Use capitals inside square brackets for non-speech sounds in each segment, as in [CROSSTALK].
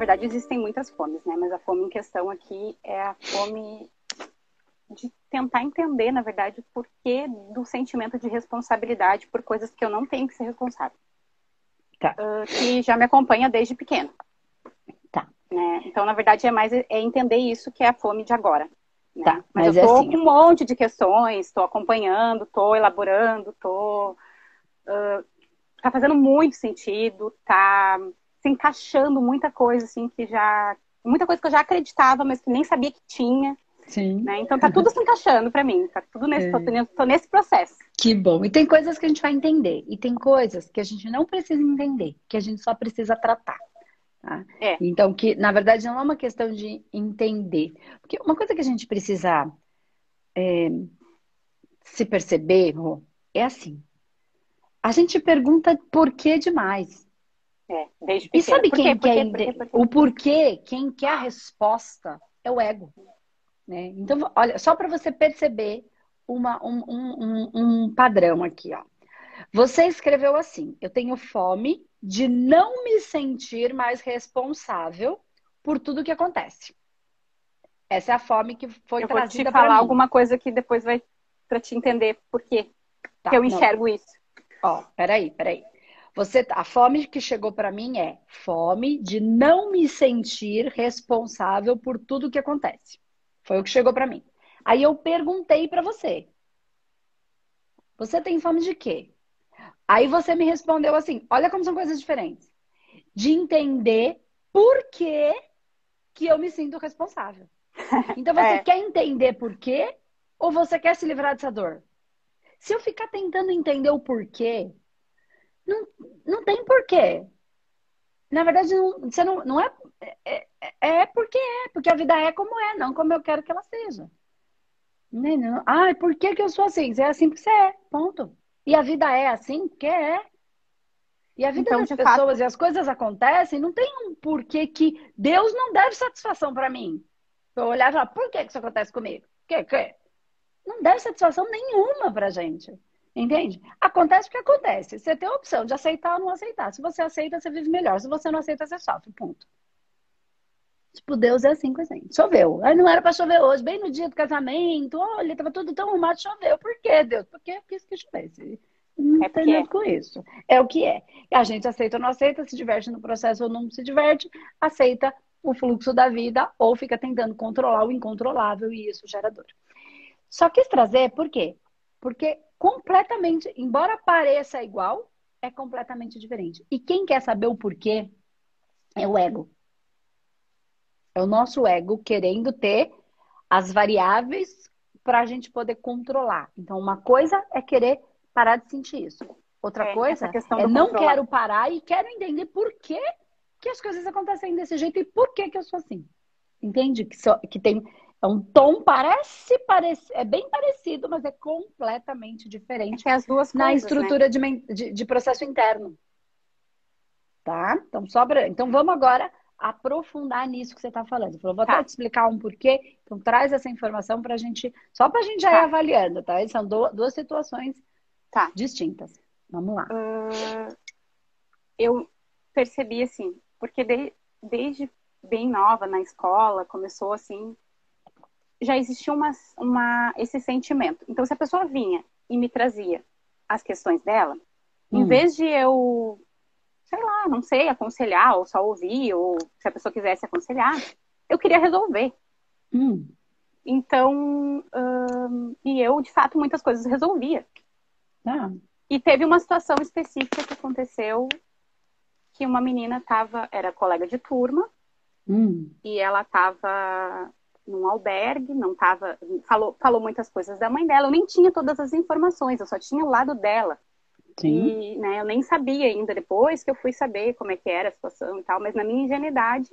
verdade, existem muitas fomes, né? Mas a fome em questão aqui é a fome de tentar entender, na verdade, o porquê do sentimento de responsabilidade por coisas que eu não tenho que ser responsável. Tá. Uh, que já me acompanha desde pequeno. Tá. Né? Então, na verdade, é mais é entender isso que é a fome de agora. Né? Tá, mas, mas eu tô é assim, com um monte de questões, estou acompanhando, estou elaborando, estou. Uh, tá fazendo muito sentido, tá se encaixando muita coisa, assim, que já. Muita coisa que eu já acreditava, mas que nem sabia que tinha. Sim. Né? Então tá tudo se encaixando para mim, tá tudo nesse, É. tô, nesse processo. Que bom. E tem coisas que a gente vai entender. E tem coisas que a gente não precisa entender, que a gente só precisa tratar. tá? É. Então, que na verdade não é uma questão de entender. Porque uma coisa que a gente precisa é, se perceber Rô, é assim. A gente pergunta por que demais. É, desde E pequeno. sabe Por quem? Por quer quê? Por quê? Por quê? o porquê, quem quer a resposta é o ego. Né? Então, olha, só para você perceber uma- um, um- um- padrão aqui, ó. Você escreveu assim: eu tenho fome de não me sentir mais responsável por tudo que acontece. Essa é a fome que foi Eu vou te trazida para falar mim. alguma coisa que depois vai para te entender por quê Tá, que eu não. enxergo isso. Ó, peraí, peraí. Você, a fome que chegou para mim é fome de não me sentir responsável por tudo que acontece. Foi o que chegou para mim. Aí eu perguntei para você. Você tem fome de quê? Aí você me respondeu assim: olha como são coisas diferentes. De entender por que, que eu me sinto responsável. [LAUGHS] Então você É. quer entender por quê ou você quer se livrar dessa dor? Se eu ficar tentando entender o porquê, não, não tem porquê. Na verdade, não, você não, não é, é. É porque é, porque a vida é como é, não como eu quero que ela seja. Né, não? Ai, por que, que eu sou assim? Você é assim porque você é, ponto. E a vida é assim porque é. E a vida Então, das pessoas e as coisas acontecem, não tem um porquê que Deus não deve satisfação para mim. Eu olhar e falar, por que, que isso acontece comigo? Que, que? Não deve satisfação nenhuma pra gente. Entende? Acontece porque acontece. Você tem a opção de aceitar ou não aceitar. Se você aceita, você vive melhor. Se você não aceita, você sofre. Ponto. Tipo, Deus é assim com a gente. Choveu. Aí não era pra chover hoje, bem no dia do casamento. Olha, tava tudo tão arrumado, choveu. Por quê, Deus? Porque eu quis que chovesse. Não É tem nada com isso. É o que é. A gente aceita ou não aceita, se diverte no processo ou não se diverte, aceita o fluxo da vida ou fica tentando controlar o incontrolável e isso gera dor. Só quis trazer, por quê? Porque completamente, embora pareça igual, é completamente diferente. E quem quer saber o porquê é o ego. É o nosso ego querendo ter as variáveis para a gente poder controlar. Então, uma coisa é querer parar de sentir isso. Outra É, coisa é não controlar. quero parar e quero entender por que, que as coisas acontecem desse jeito e por que, que eu sou assim. Entende? Que, só, que tem é um tom, parece, parece, é bem parecido, mas é completamente diferente É as duas na coisas, né? estrutura de, men- de, de processo interno. Tá? Então, sobra. Então, vamos agora aprofundar nisso que você está falando. Falou, vou Tá. até te explicar um porquê. Então, traz essa informação para a gente, só para a gente já Tá. ir avaliando, tá? São du- duas situações Tá. distintas. Vamos lá. Ah, eu percebi assim, porque de- desde bem nova na escola, começou assim, já existia uma, uma, esse sentimento. Então, se a pessoa vinha e me trazia as questões dela, em Hum. vez de eu, sei lá, não sei, aconselhar ou só ouvir, ou se a pessoa quisesse aconselhar, eu queria resolver. Hum, Então, ahn, e eu, de fato, muitas coisas resolvia. tá. E teve uma situação específica que aconteceu que uma menina estava, era colega de turma, Hum, e ela estava num albergue, não tava, falou, falou muitas coisas da mãe dela, eu nem tinha todas as informações, eu só tinha o lado dela. sim. E né, eu nem sabia ainda depois que eu fui saber como é que era a situação e tal, mas na minha ingenuidade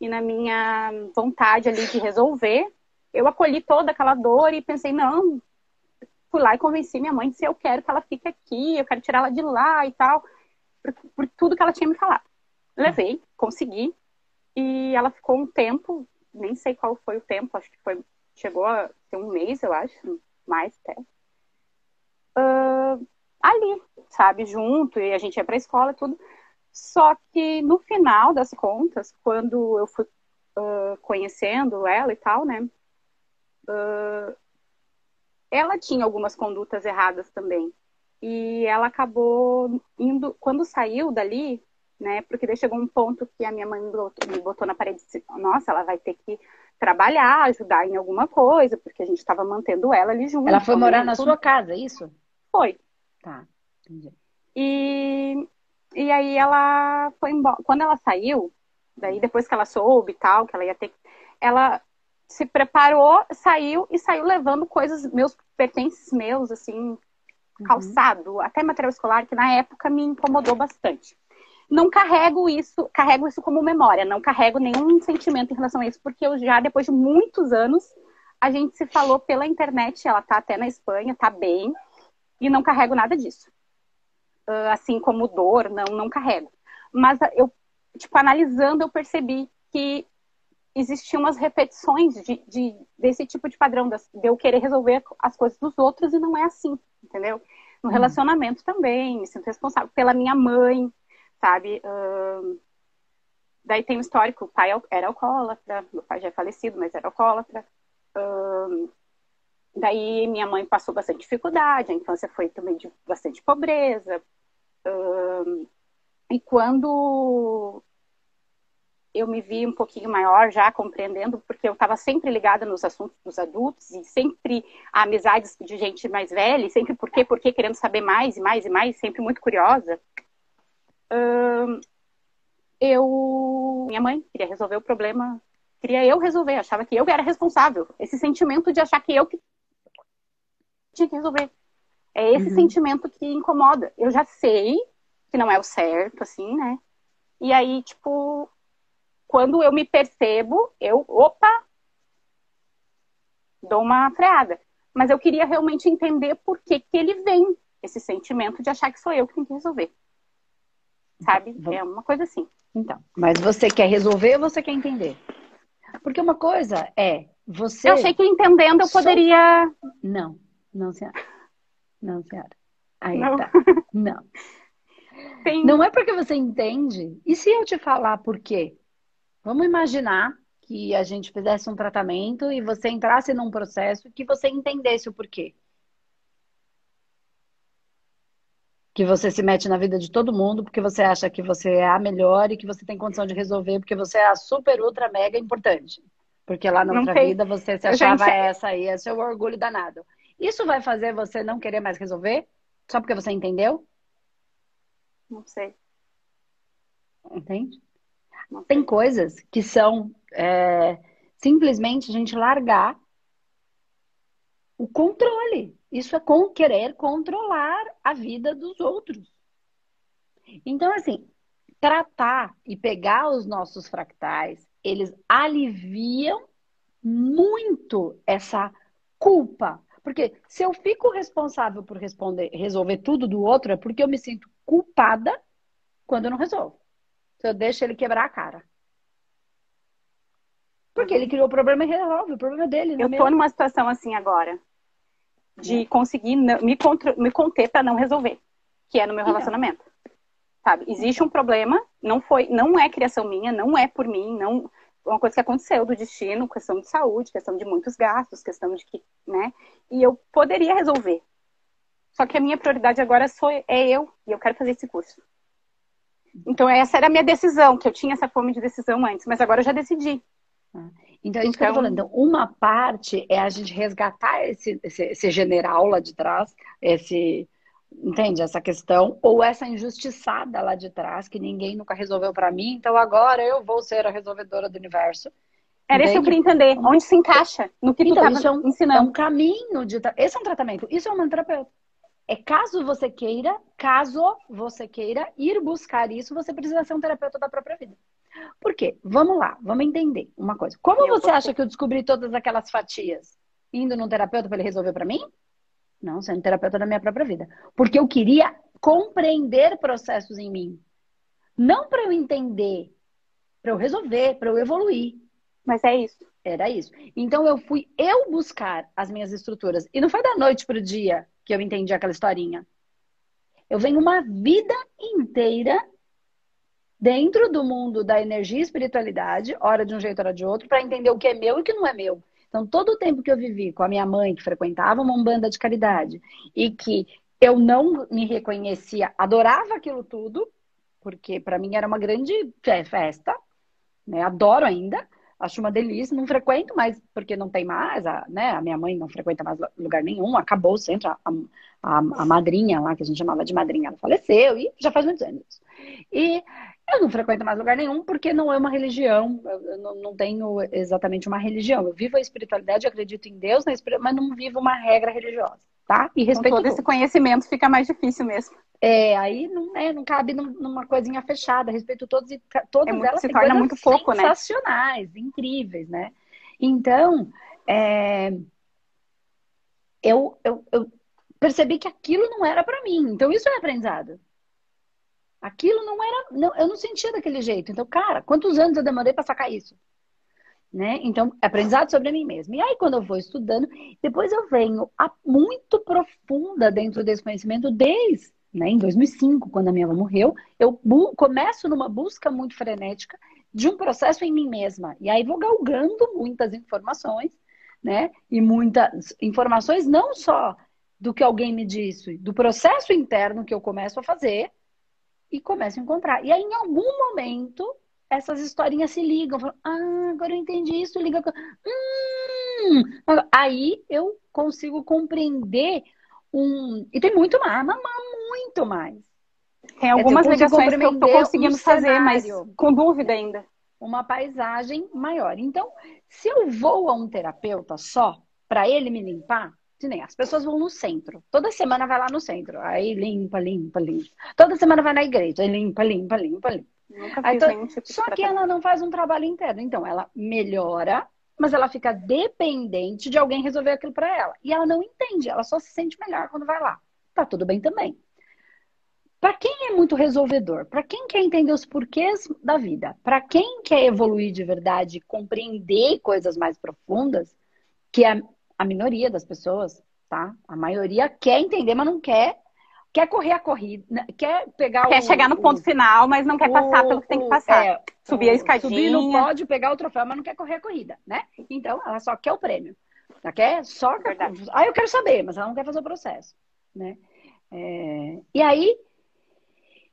e na minha vontade ali de resolver, eu acolhi toda aquela dor e pensei, não, fui lá e convenci minha mãe de se eu quero que ela fique aqui, eu quero tirar ela de lá e tal, por, por tudo que ela tinha me falado. Levei, consegui, e ela ficou um tempo, nem sei qual foi o tempo, acho que foi, chegou a ter um mês, eu acho, mais até. Ah, ali, sabe, junto, e a gente ia pra escola e tudo. Só que no final das contas, quando eu fui uh, conhecendo ela e tal, né? Uh, ela tinha algumas condutas erradas também. E ela acabou indo, quando saiu dali, né? Porque daí chegou um ponto que a minha mãe me botou na parede e disse: Nossa, ela vai ter que trabalhar, ajudar em alguma coisa, porque a gente estava mantendo ela ali junto. Ela foi morar na tudo. sua casa, é isso? Foi. Tá, entendi. E, e aí ela foi embora. Quando ela saiu, daí depois que ela soube e tal, que ela ia ter. Ela se preparou, saiu e saiu levando coisas, meus pertences meus, assim, uhum. calçado, uhum. até material escolar, que na época me incomodou bastante não carrego isso, carrego isso como memória, não carrego nenhum sentimento em relação a isso, porque eu já, depois de muitos anos, a gente se falou pela internet, ela tá até na Espanha, tá bem, e não carrego nada disso. Uh, assim como dor, não, não carrego. Mas eu, tipo, analisando, eu percebi que existiam umas repetições de, de, desse tipo de padrão, de eu querer resolver as coisas dos outros e não é assim, entendeu? No hum. relacionamento também, me sinto responsável pela minha mãe, sabe? Uh, daí tem o histórico, o pai era alcoólatra, meu pai já é falecido, mas era alcoólatra. Uh, daí minha mãe passou bastante dificuldade, a infância foi também de bastante pobreza. Uh, e quando eu me vi um pouquinho maior já compreendendo, porque eu estava sempre ligada nos assuntos dos adultos e sempre a amizades de gente mais velha, sempre por quê, por quê, querendo saber mais e mais e mais, sempre muito curiosa eu. Minha mãe queria resolver o problema, queria eu resolver, achava que eu era responsável. Esse sentimento de achar que eu que tinha que resolver. É esse uhum. sentimento que incomoda. Eu já sei que não é o certo, assim, né? E aí, tipo, quando eu me percebo, eu, opa, dou uma freada. Mas eu queria realmente entender por que, que ele vem, esse sentimento de achar que sou eu que tenho que resolver sabe? É uma coisa assim. Então, mas você quer resolver ou você quer entender? Porque uma coisa é você. Eu achei que entendendo eu poderia. Não, não, senhora. Não, senhora. Aí não. tá. [LAUGHS] Não. Tem... Não é porque você entende. E se eu te falar por quê? Vamos imaginar que a gente fizesse um tratamento e você entrasse num processo que você entendesse o porquê. Que você se mete na vida de todo mundo porque você acha que você é a melhor e que você tem condição de resolver porque você é a super, ultra, mega importante. Porque lá na não outra vida você se achava gente... essa aí, é seu orgulho danado. Isso vai fazer você não querer mais resolver? Só porque você entendeu? Não sei. Entende? Não tem sei. coisas que são é, simplesmente a gente largar o controle. Isso é com querer controlar a vida dos outros. Então, assim, tratar e pegar os nossos fractais, eles aliviam muito essa culpa. Porque se eu fico responsável por responder, resolver tudo do outro, é porque eu me sinto culpada quando eu não resolvo. Se eu deixo ele quebrar a cara. Porque ele criou o problema e resolve. O problema é dele. Eu tô numa situação assim agora de conseguir me, me conter para não resolver, que é no meu relacionamento. Sabe? Existe um problema, não foi, não é criação minha, não é por mim, não uma coisa que aconteceu do destino, questão de saúde, questão de muitos gastos, questão de que, né? E eu poderia resolver. Só que a minha prioridade agora sou, é eu e eu quero fazer esse curso. Então essa era a minha decisão, que eu tinha essa fome de decisão antes, mas agora eu já decidi. Então, é isso então... que eu tô falando. Então, uma parte é a gente resgatar esse, esse, esse general lá de trás, esse, entende? Essa questão, ou essa injustiçada lá de trás, que ninguém nunca resolveu para mim, então agora eu vou ser a resolvedora do universo. Era isso que eu queria entender. Onde se encaixa? No que então, tu isso é um, ensinando. É um caminho de. Esse é um tratamento. Isso é uma terapeuta. É caso você queira, caso você queira ir buscar isso, você precisa ser um terapeuta da própria vida. Por quê? Vamos lá, vamos entender uma coisa. Como eu você acha que eu descobri todas aquelas fatias? Indo num terapeuta para ele resolver para mim? Não, sendo terapeuta da minha própria vida. Porque eu queria compreender processos em mim. Não para eu entender, para eu resolver, para eu evoluir. Mas é isso. Era isso. Então eu fui eu buscar as minhas estruturas. E não foi da noite para o dia que eu entendi aquela historinha. Eu venho uma vida inteira dentro do mundo da energia e espiritualidade, hora de um jeito, hora de outro, para entender o que é meu e o que não é meu. Então, todo o tempo que eu vivi com a minha mãe, que frequentava uma umbanda de caridade, e que eu não me reconhecia, adorava aquilo tudo, porque para mim era uma grande festa, né? Adoro ainda, acho uma delícia, não frequento mais porque não tem mais, a, né? A minha mãe não frequenta mais lugar nenhum, acabou o centro, a, a, a madrinha lá, que a gente chamava de madrinha, ela faleceu e já faz muitos anos. E eu não frequento mais lugar nenhum porque não é uma religião, eu não, não tenho exatamente uma religião. Eu vivo a espiritualidade, acredito em Deus, mas não vivo uma regra religiosa, tá? E respeito Com todo esse conhecimento fica mais difícil mesmo. É, aí não, é, não cabe numa coisinha fechada, respeito todos e todas é muito, elas se torna muito pouco, né? sensacionais, incríveis, né? Então, é, eu, eu, eu percebi que aquilo não era para mim. Então, isso é aprendizado. Aquilo não era. Não, eu não sentia daquele jeito. Então, cara, quantos anos eu demorei para sacar isso? Né? Então, aprendizado sobre mim mesma. E aí, quando eu vou estudando, depois eu venho a, muito profunda dentro desse conhecimento, desde né, em 2005, quando a minha avó morreu, eu começo numa busca muito frenética de um processo em mim mesma. E aí vou galgando muitas informações, né? E muitas informações não só do que alguém me disse, do processo interno que eu começo a fazer, e começo a encontrar. E aí, em algum momento, essas historinhas se ligam. Falo, ah, agora eu entendi isso, liga. Hum! Aí eu consigo compreender um. E tem muito mais, mas muito mais. Tem algumas ligações que eu tô conseguindo um fazer, mas com dúvida ainda. Uma paisagem maior. Então, se eu vou a um terapeuta só para ele me limpar, nem as pessoas vão no centro. Toda semana vai lá no centro. Aí limpa, limpa, limpa. Toda semana vai na igreja. Aí limpa, limpa, limpa, limpa. Nunca aí, to... tipo Só que ela não faz um trabalho interno. Então, ela melhora, mas ela fica dependente de alguém resolver aquilo para ela. E ela não entende. Ela só se sente melhor quando vai lá. Tá tudo bem também. Para quem é muito resolvedor, para quem quer entender os porquês da vida, para quem quer evoluir de verdade, compreender coisas mais profundas, que é a minoria das pessoas, tá? A maioria quer entender, mas não quer. Quer correr a corrida, né? quer pegar Quer o, chegar no ponto o, final, mas não quer o, passar pelo que tem que passar. É, subir a escadinha. Subir no pódio, pegar o troféu, mas não quer correr a corrida, né? Então, ela só quer o prêmio. Ela quer só... Verdade. Ah, eu quero saber, mas ela não quer fazer o processo, né? É, e aí,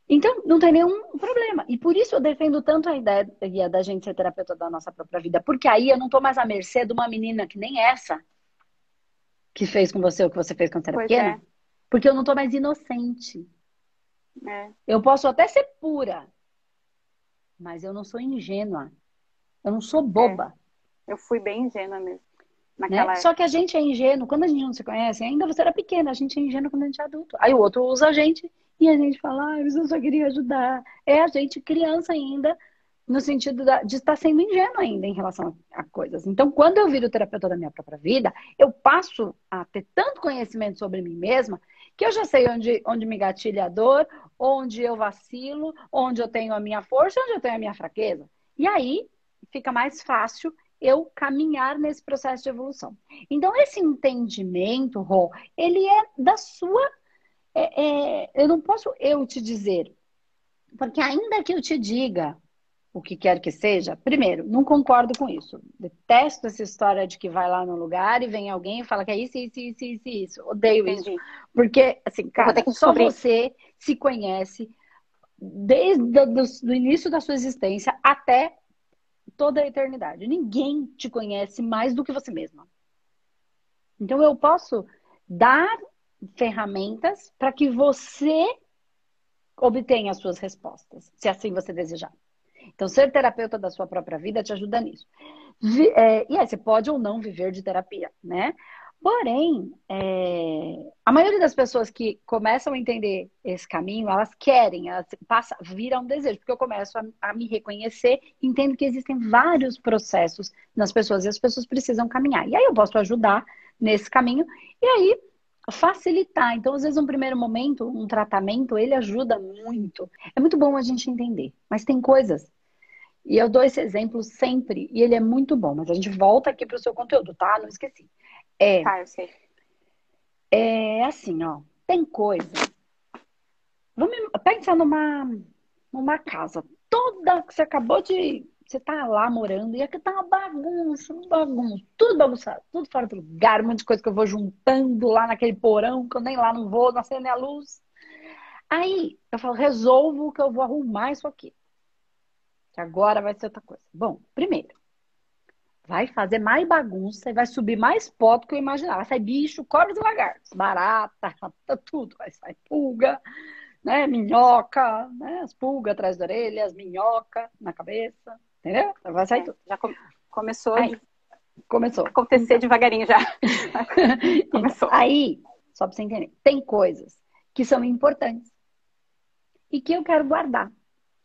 então, não tem nenhum problema. E por isso eu defendo tanto a ideia da gente ser terapeuta da nossa própria vida. Porque aí eu não tô mais à mercê de uma menina que nem essa, que fez com você o que você fez quando você era pequena. É. Porque eu não tô mais inocente. É. Eu posso até ser pura, mas eu não sou ingênua. Eu não sou boba. É. Eu fui bem ingênua mesmo. Né? Só que a gente é ingênuo, quando a gente não se conhece, ainda você era pequena, a gente é ingênuo quando a gente é adulto. Aí o outro usa a gente e a gente fala, ah, eu só queria ajudar. É a gente criança ainda, no sentido de estar sendo ingênuo ainda em relação a, coisas. Então, quando eu viro terapeuta da minha própria vida, eu passo a ter tanto conhecimento sobre mim mesma que eu já sei onde, onde me gatilha a dor, onde eu vacilo, onde eu tenho a minha força, onde eu tenho a minha fraqueza. E aí fica mais fácil eu caminhar nesse processo de evolução. Então, esse entendimento, Rô, ele é da sua. É, é, eu não posso eu te dizer, porque ainda que eu te diga, o que quer que seja, primeiro, não concordo com isso. Detesto essa história de que vai lá no lugar e vem alguém e fala que é isso, isso, isso, isso, isso. Odeio Entendi. isso. Porque, assim, cara, só você se conhece desde o início da sua existência até toda a eternidade. Ninguém te conhece mais do que você mesma. Então, eu posso dar ferramentas para que você obtenha as suas respostas, se assim você desejar. Então, ser terapeuta da sua própria vida te ajuda nisso. É, e aí, você pode ou não viver de terapia, né? Porém, é, a maioria das pessoas que começam a entender esse caminho, elas querem, elas passa, viram um desejo, porque eu começo a, a, me reconhecer, entendo que existem vários processos nas pessoas e as pessoas precisam caminhar. E aí eu posso ajudar nesse caminho e aí facilitar. Então, às vezes, um primeiro momento, um tratamento, ele ajuda muito. É muito bom a gente entender, mas tem coisas e eu dou esse exemplo sempre, e ele é muito bom, mas a gente volta aqui para o seu conteúdo, tá? Não esqueci. É, tá, eu sei. É assim, ó. Tem coisa. Vamos pensar numa, numa casa, toda que você acabou de. Você tá lá morando e aqui tá uma bagunça, uma bagunça, tudo bagunçado, tudo fora do lugar, um monte de coisa que eu vou juntando lá naquele porão, que eu nem lá não vou, não acende a luz. Aí eu falo, resolvo que eu vou arrumar isso aqui. Que agora vai ser outra coisa. Bom, primeiro, vai fazer mais bagunça e vai subir mais pó do que eu imaginava. Vai sair bicho, cobras e lagartos, barata, tudo. Vai sair pulga, né? Minhoca, né? As pulgas atrás da orelha, as minhocas na cabeça, entendeu? Vai sair é, tudo. Já começou. Aí, começou. Acontecer devagarinho já. [LAUGHS] começou. Aí, só para você entender, tem coisas que são importantes e que eu quero guardar.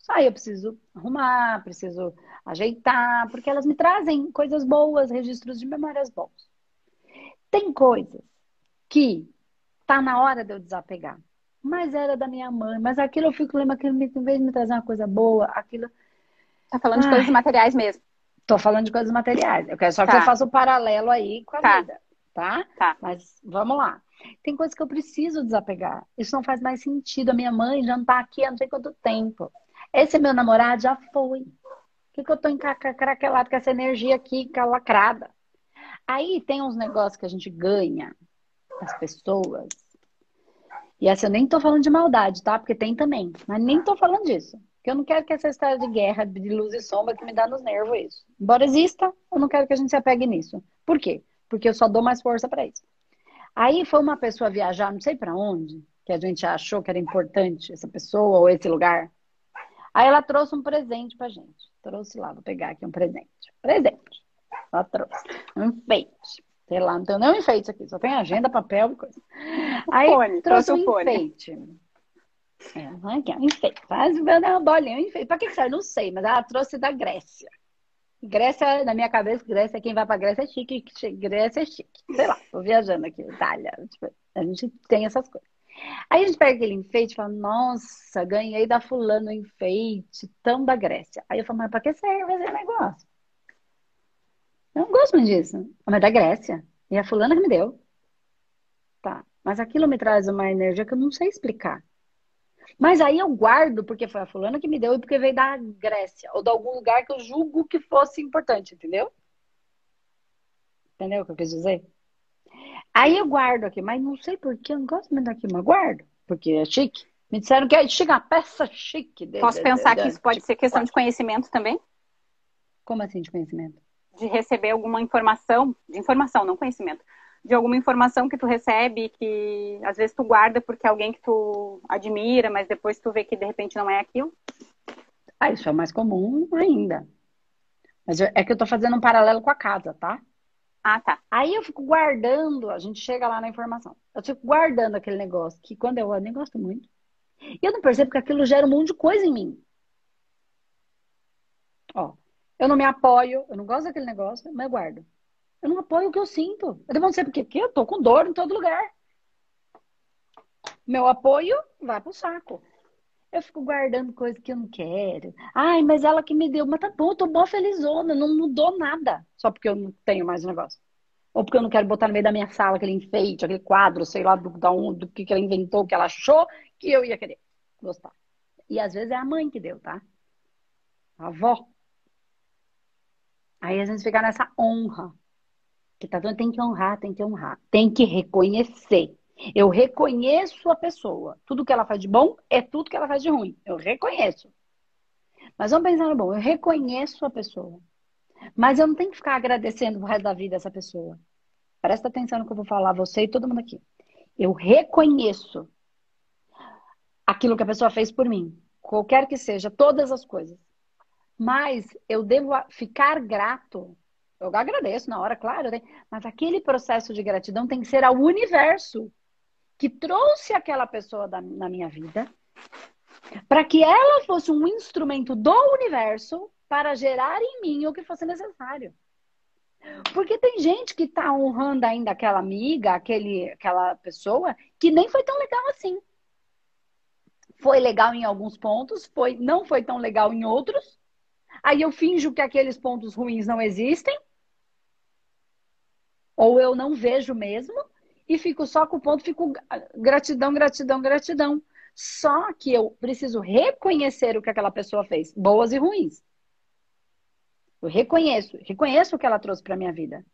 Aí eu preciso arrumar, preciso ajeitar, porque elas me trazem coisas boas, registros de memórias bons. Tem coisas que tá na hora de eu desapegar. Mas era da minha mãe, mas aquilo eu fico lembrando, aquilo, em vez de me trazer uma coisa boa, aquilo. Tá falando Ai, de coisas materiais mesmo. Tô falando de coisas materiais. Eu quero só tá. que você faça o um paralelo aí com a tá. vida, tá? Tá. Mas vamos lá. Tem coisas que eu preciso desapegar. Isso não faz mais sentido. A minha mãe já não tá aqui há não sei quanto tempo. Esse meu namorado já foi. Por que, que eu tô encraquelado com essa energia aqui calacrada? Aí tem uns negócios que a gente ganha das pessoas. E essa eu nem tô falando de maldade, tá? Porque tem também. Mas nem tô falando disso. Porque eu não quero que essa história de guerra, de luz e sombra, que me dá nos nervos isso. Embora exista, eu não quero que a gente se apegue nisso. Por quê? Porque eu só dou mais força para isso. Aí foi uma pessoa viajar, não sei para onde, que a gente achou que era importante essa pessoa ou esse lugar. Aí ela trouxe um presente pra gente. Trouxe lá, vou pegar aqui um presente. Presente. Ela trouxe. Um enfeite. Sei lá, não tenho nem um enfeite aqui, só tem agenda, papel e coisa. Aí fone, trouxe um fone. enfeite. É, aqui, um enfeite. Faz uma bolinha, um enfeite. Pra que serve? Não sei, mas ela trouxe da Grécia. Grécia, na minha cabeça, Grécia, quem vai pra Grécia é chique, Grécia é chique. Sei lá, tô viajando aqui, Itália. Tipo, a gente tem essas coisas. Aí a gente pega aquele enfeite e fala, nossa, ganhei da fulano um enfeite, tão da Grécia. Aí eu falo, mas pra que serve esse negócio? Eu não gosto muito disso. Mas é da Grécia. E a fulana que me deu. Tá. Mas aquilo me traz uma energia que eu não sei explicar. Mas aí eu guardo porque foi a fulana que me deu e porque veio da Grécia. Ou de algum lugar que eu julgo que fosse importante, entendeu? Entendeu o que eu quis dizer? Aí eu guardo aqui, mas não sei por que eu não gosto muito daqui, mas guardo, porque é chique. Me disseram que é chique, uma peça chique. De, Posso de, pensar de, que isso pode ser questão pode. de conhecimento também? Como assim de conhecimento? De receber alguma informação, de informação, não conhecimento, de alguma informação que tu recebe, que às vezes tu guarda porque é alguém que tu admira, mas depois tu vê que de repente não é aquilo? Ah, isso é mais comum ainda. Mas é que eu tô fazendo um paralelo com a casa, tá? Ah, tá. Aí eu fico guardando, a gente chega lá na informação. Eu fico guardando aquele negócio que quando eu nem gosto muito. E eu não percebo que aquilo gera um monte de coisa em mim. Ó, eu não me apoio, eu não gosto daquele negócio, mas eu guardo. Eu não apoio o que eu sinto. Eu devo ser porque, porque eu tô com dor em todo lugar. Meu apoio vai pro saco. Eu fico guardando coisa que eu não quero. Ai, mas ela que me deu. Mas tá bom, eu tô boa felizona, não mudou nada. Só porque eu não tenho mais o negócio. Ou porque eu não quero botar no meio da minha sala aquele enfeite, aquele quadro, sei lá, do, do que, ela inventou, que ela achou que eu ia querer gostar. E às vezes é a mãe que deu, tá? A avó. Aí a gente fica nessa honra. Que tá tem que honrar, tem que honrar. Tem que reconhecer. Eu reconheço a pessoa. Tudo que ela faz de bom é tudo que ela faz de ruim. Eu reconheço. Mas vamos pensar no bom. Eu reconheço a pessoa. Mas eu não tenho que ficar agradecendo o resto da vida essa pessoa. Presta atenção no que eu vou falar, você e todo mundo aqui. Eu reconheço aquilo que a pessoa fez por mim. Qualquer que seja, todas as coisas. Mas eu devo ficar grato. Eu agradeço na hora, claro, né? mas aquele processo de gratidão tem que ser ao universo que trouxe aquela pessoa da, na minha vida para que ela fosse um instrumento do universo para gerar em mim o que fosse necessário. Porque tem gente que está honrando ainda aquela amiga, aquele, aquela pessoa, que nem foi tão legal assim. Foi legal em alguns pontos, foi, não foi tão legal em outros. Aí eu finjo que aqueles pontos ruins não existem. Ou eu não vejo mesmo e fico só com o ponto, fico gratidão, gratidão, gratidão. Só que eu preciso reconhecer o que aquela pessoa fez, boas e ruins. Eu reconheço, reconheço o que ela trouxe para minha vida.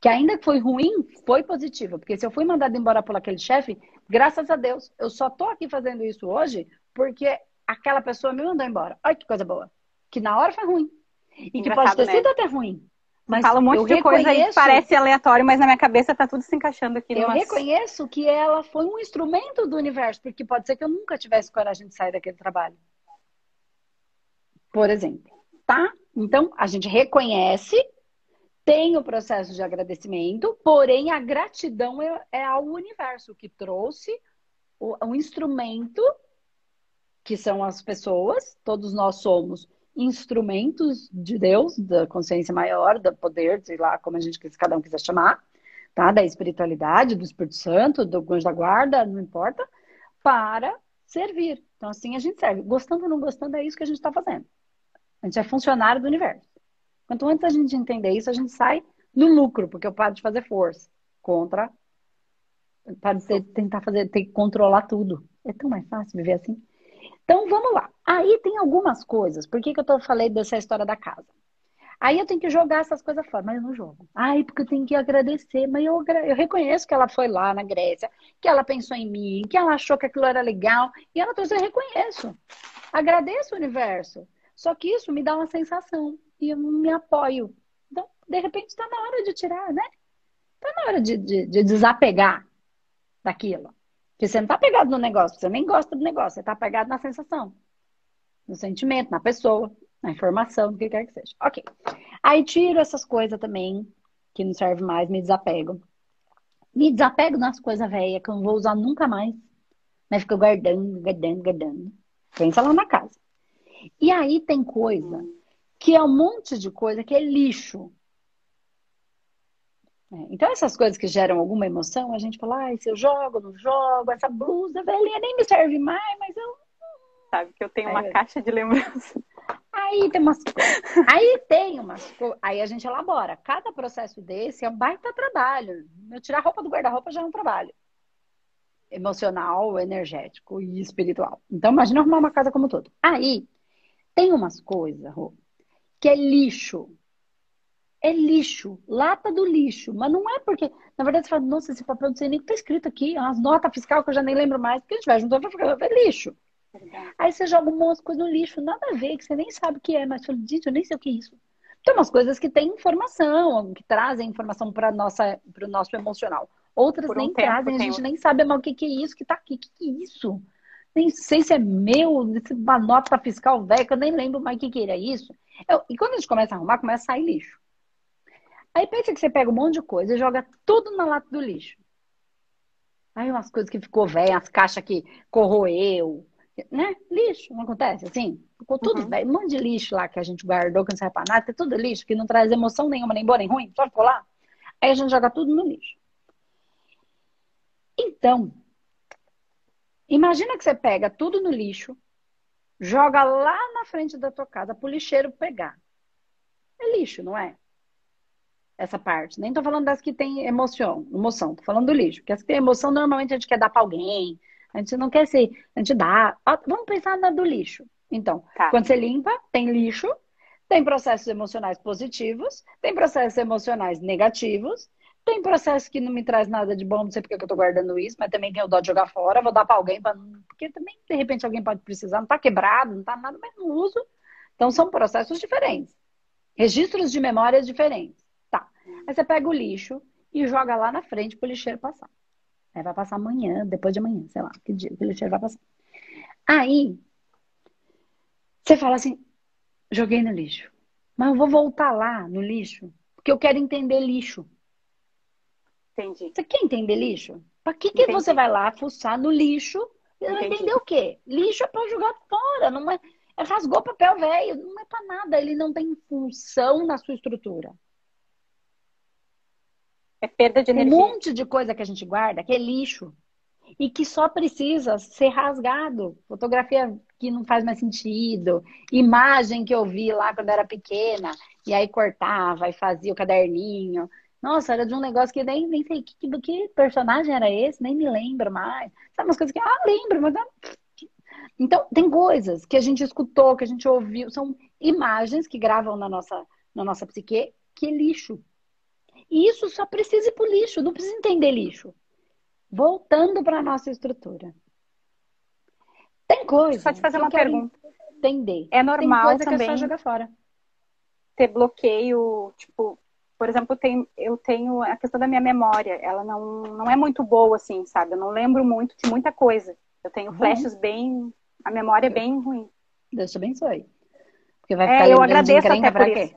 Que ainda que foi ruim, foi positivo. Porque se eu fui mandada embora por aquele chefe, graças a Deus, eu só tô aqui fazendo isso hoje porque aquela pessoa me mandou embora. Olha que coisa boa. Que na hora foi ruim. E Engraçado, que pode ter né? sido até ruim. Mas Fala um monte de coisa aí que parece aleatório, mas na minha cabeça tá tudo se encaixando aqui. Eu reconheço que ela foi um instrumento do universo, porque pode ser que eu nunca tivesse coragem de sair daquele trabalho. Por exemplo, tá? Então, a gente reconhece, tem o processo de agradecimento, porém a gratidão é, é ao universo que trouxe o, o instrumento, que são as pessoas, todos nós somos instrumentos de Deus, da consciência maior, do poder, sei lá como a gente cada um quiser chamar, tá? Da espiritualidade, do Espírito Santo, do anjo da guarda, não importa, para servir. Então assim a gente serve. Gostando ou não gostando, é isso que a gente está fazendo. A gente é funcionário do universo. Quanto antes a gente entender isso, a gente sai no lucro, porque eu paro de fazer força contra. Para de tentar fazer, ter que controlar tudo. É tão mais fácil viver assim. Então vamos lá. Aí tem algumas coisas. Por que, que eu tô, falei dessa história da casa? Aí eu tenho que jogar essas coisas fora, mas eu não jogo. Ai, porque eu tenho que agradecer. Mas eu, eu reconheço que ela foi lá na Grécia, que ela pensou em mim, que ela achou que aquilo era legal. E ela trouxe, eu reconheço. Agradeço o universo. Só que isso me dá uma sensação e eu me apoio. Então, de repente, está na hora de tirar, né? Está na hora de, de, de, desapegar daquilo. Porque você não está pegado no negócio, você nem gosta do negócio, você está pegado na sensação, no sentimento, na pessoa, na informação, no que quer que seja. Ok. Aí tiro essas coisas também, que não serve mais, me desapego. Me desapego das coisas velhas que eu não vou usar nunca mais. Mas fico guardando, guardando, guardando. Pensa lá na casa. E aí tem coisa que é um monte de coisa que é lixo. É, então, essas coisas que geram alguma emoção, a gente fala, ah, se eu jogo, não jogo, essa blusa velhinha nem me serve mais, mas eu. [LAUGHS] Sabe que eu tenho uma caixa de lembrança. Aí tem umas Aí tem umas Aí a gente elabora. Cada processo desse é um baita trabalho. Eu tirar a roupa do guarda-roupa já é um trabalho. Emocional, energético e espiritual. Então, imagina arrumar uma casa como todo. Aí, tem umas coisas, Rô, que é lixo. É lixo, lata do lixo. Mas não é porque, na verdade, você fala, nossa, esse papel não sei nem o que está escrito aqui, as notas fiscais que eu já nem lembro mais, porque a gente vai juntar para é lixo. Aí você joga um monte de coisa no lixo, nada a ver, que você nem sabe o que é, mas fala, gente, eu nem sei o que é isso. Tem umas coisas que têm informação, que trazem informação para o nosso emocional. Outras um nem trazem, a gente nem sabe mais o que, que é isso que está aqui. O que, que é isso? nem sei se é meu, uma nota fiscal velha, que eu nem lembro mais o que, que era isso. Eu, e quando a gente começa a arrumar, começa a sair lixo. Aí pensa que você pega um monte de coisa e joga tudo na lata do lixo. Aí umas coisas que ficou velha, as caixas que corroeu, né? Lixo, não acontece assim? Ficou tudo uhum. velho, um monte de lixo lá que a gente guardou, que não serve pra nada, é tudo lixo, que não traz emoção nenhuma, nem boa, nem ruim, só ficou lá. Aí a gente joga tudo no lixo. Então, Imagina que você pega tudo no lixo, joga lá na frente da tua casa pro lixeiro pegar. É lixo, não é? Essa parte. Nem tô falando das que tem emoção, emoção, tô falando do lixo. Porque as que tem emoção, normalmente a gente quer dar para alguém, a gente não quer ser, a gente dá. Vamos pensar na do lixo. Então, tá. quando você limpa, tem lixo, tem processos emocionais positivos, tem processos emocionais negativos, tem processo que não me traz nada de bom, não sei porque eu tô guardando isso, mas também tenho dó de jogar fora, vou dar para alguém, pra... porque também, de repente, alguém pode precisar, não tá quebrado, não tá nada, mas não uso. Então, são processos diferentes. Registros de memórias diferentes. Aí você pega o lixo e joga lá na frente pro lixeiro passar. Aí vai passar amanhã, depois de amanhã, sei lá, que dia que o lixeiro vai passar. Aí, você fala assim, joguei no lixo. Mas eu vou voltar lá no lixo, porque eu quero entender lixo. Entendi. Você quer entender lixo? Para que, que você vai lá fuçar no lixo? Você vai entender o quê? Lixo é para jogar fora, não é, é rasgou papel velho, não é para nada, ele não tem função na sua estrutura. É perda de energia. Um monte de coisa que a gente guarda que é lixo e que só precisa ser rasgado. Fotografia que não faz mais sentido, imagem que eu vi lá quando era pequena, e aí cortava e fazia o caderninho. Nossa, era de um negócio que nem, nem sei que, que personagem era esse, nem me lembro mais. Sabe umas coisas que, ah, lembro, mas Então, tem coisas que a gente escutou, que a gente ouviu, são imagens que gravam na nossa, na nossa psique, que é lixo. E isso só precisa ir para o lixo, não precisa entender lixo. Voltando para a nossa estrutura. Tem coisa. Só te fazer uma pergunta. Entender. É normal Tem coisa também que é só jogar fora. ter bloqueio, tipo, por exemplo, tem, eu tenho a questão da minha memória, ela não, não é muito boa, assim, sabe? Eu não lembro muito de muita coisa. Eu tenho Uhum. flashes bem. A memória é bem ruim. Deus te abençoe. Porque vai É, ficar eu lembrando de agradeço até por isso.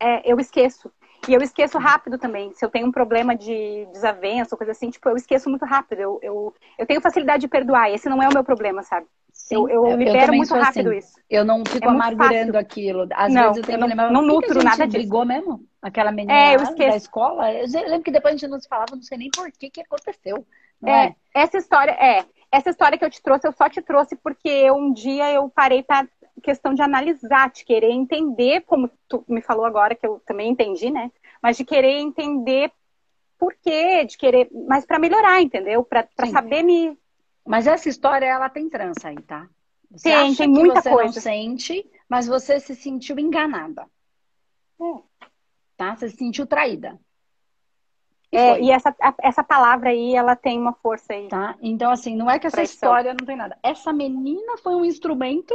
É, eu esqueço. E eu esqueço rápido também. Se eu tenho um problema de desavença ou coisa assim, tipo, eu esqueço muito rápido. Eu, eu, eu tenho facilidade de perdoar. Esse não é o meu problema, sabe? Sim, eu, eu libero também muito rápido assim. isso. Eu não fico É amargurando fácil. aquilo. Às Não, vezes eu tenho eu que não- não nutro nada disso. brigou mesmo? Aquela menina É, eu da escola. Eu lembro que depois a gente não se falava, não sei nem por que que aconteceu. É, é? essa história, é, essa história que eu te trouxe, eu só te trouxe porque um dia eu parei para questão de analisar, de querer entender, como tu me falou agora, que eu também entendi, né? Mas de querer entender por quê, de querer, mas para melhorar, entendeu? Para saber me. Mas essa história, ela tem trança aí, tá? Você Tem, acha tem que muita você coisa. sente, mas você se sentiu enganada. Tá? Você se sentiu traída. E É, e essa, a- essa palavra aí, ela tem uma força aí. Tá? Então, assim, não é que essa Traição. história não tem nada. Essa menina foi um instrumento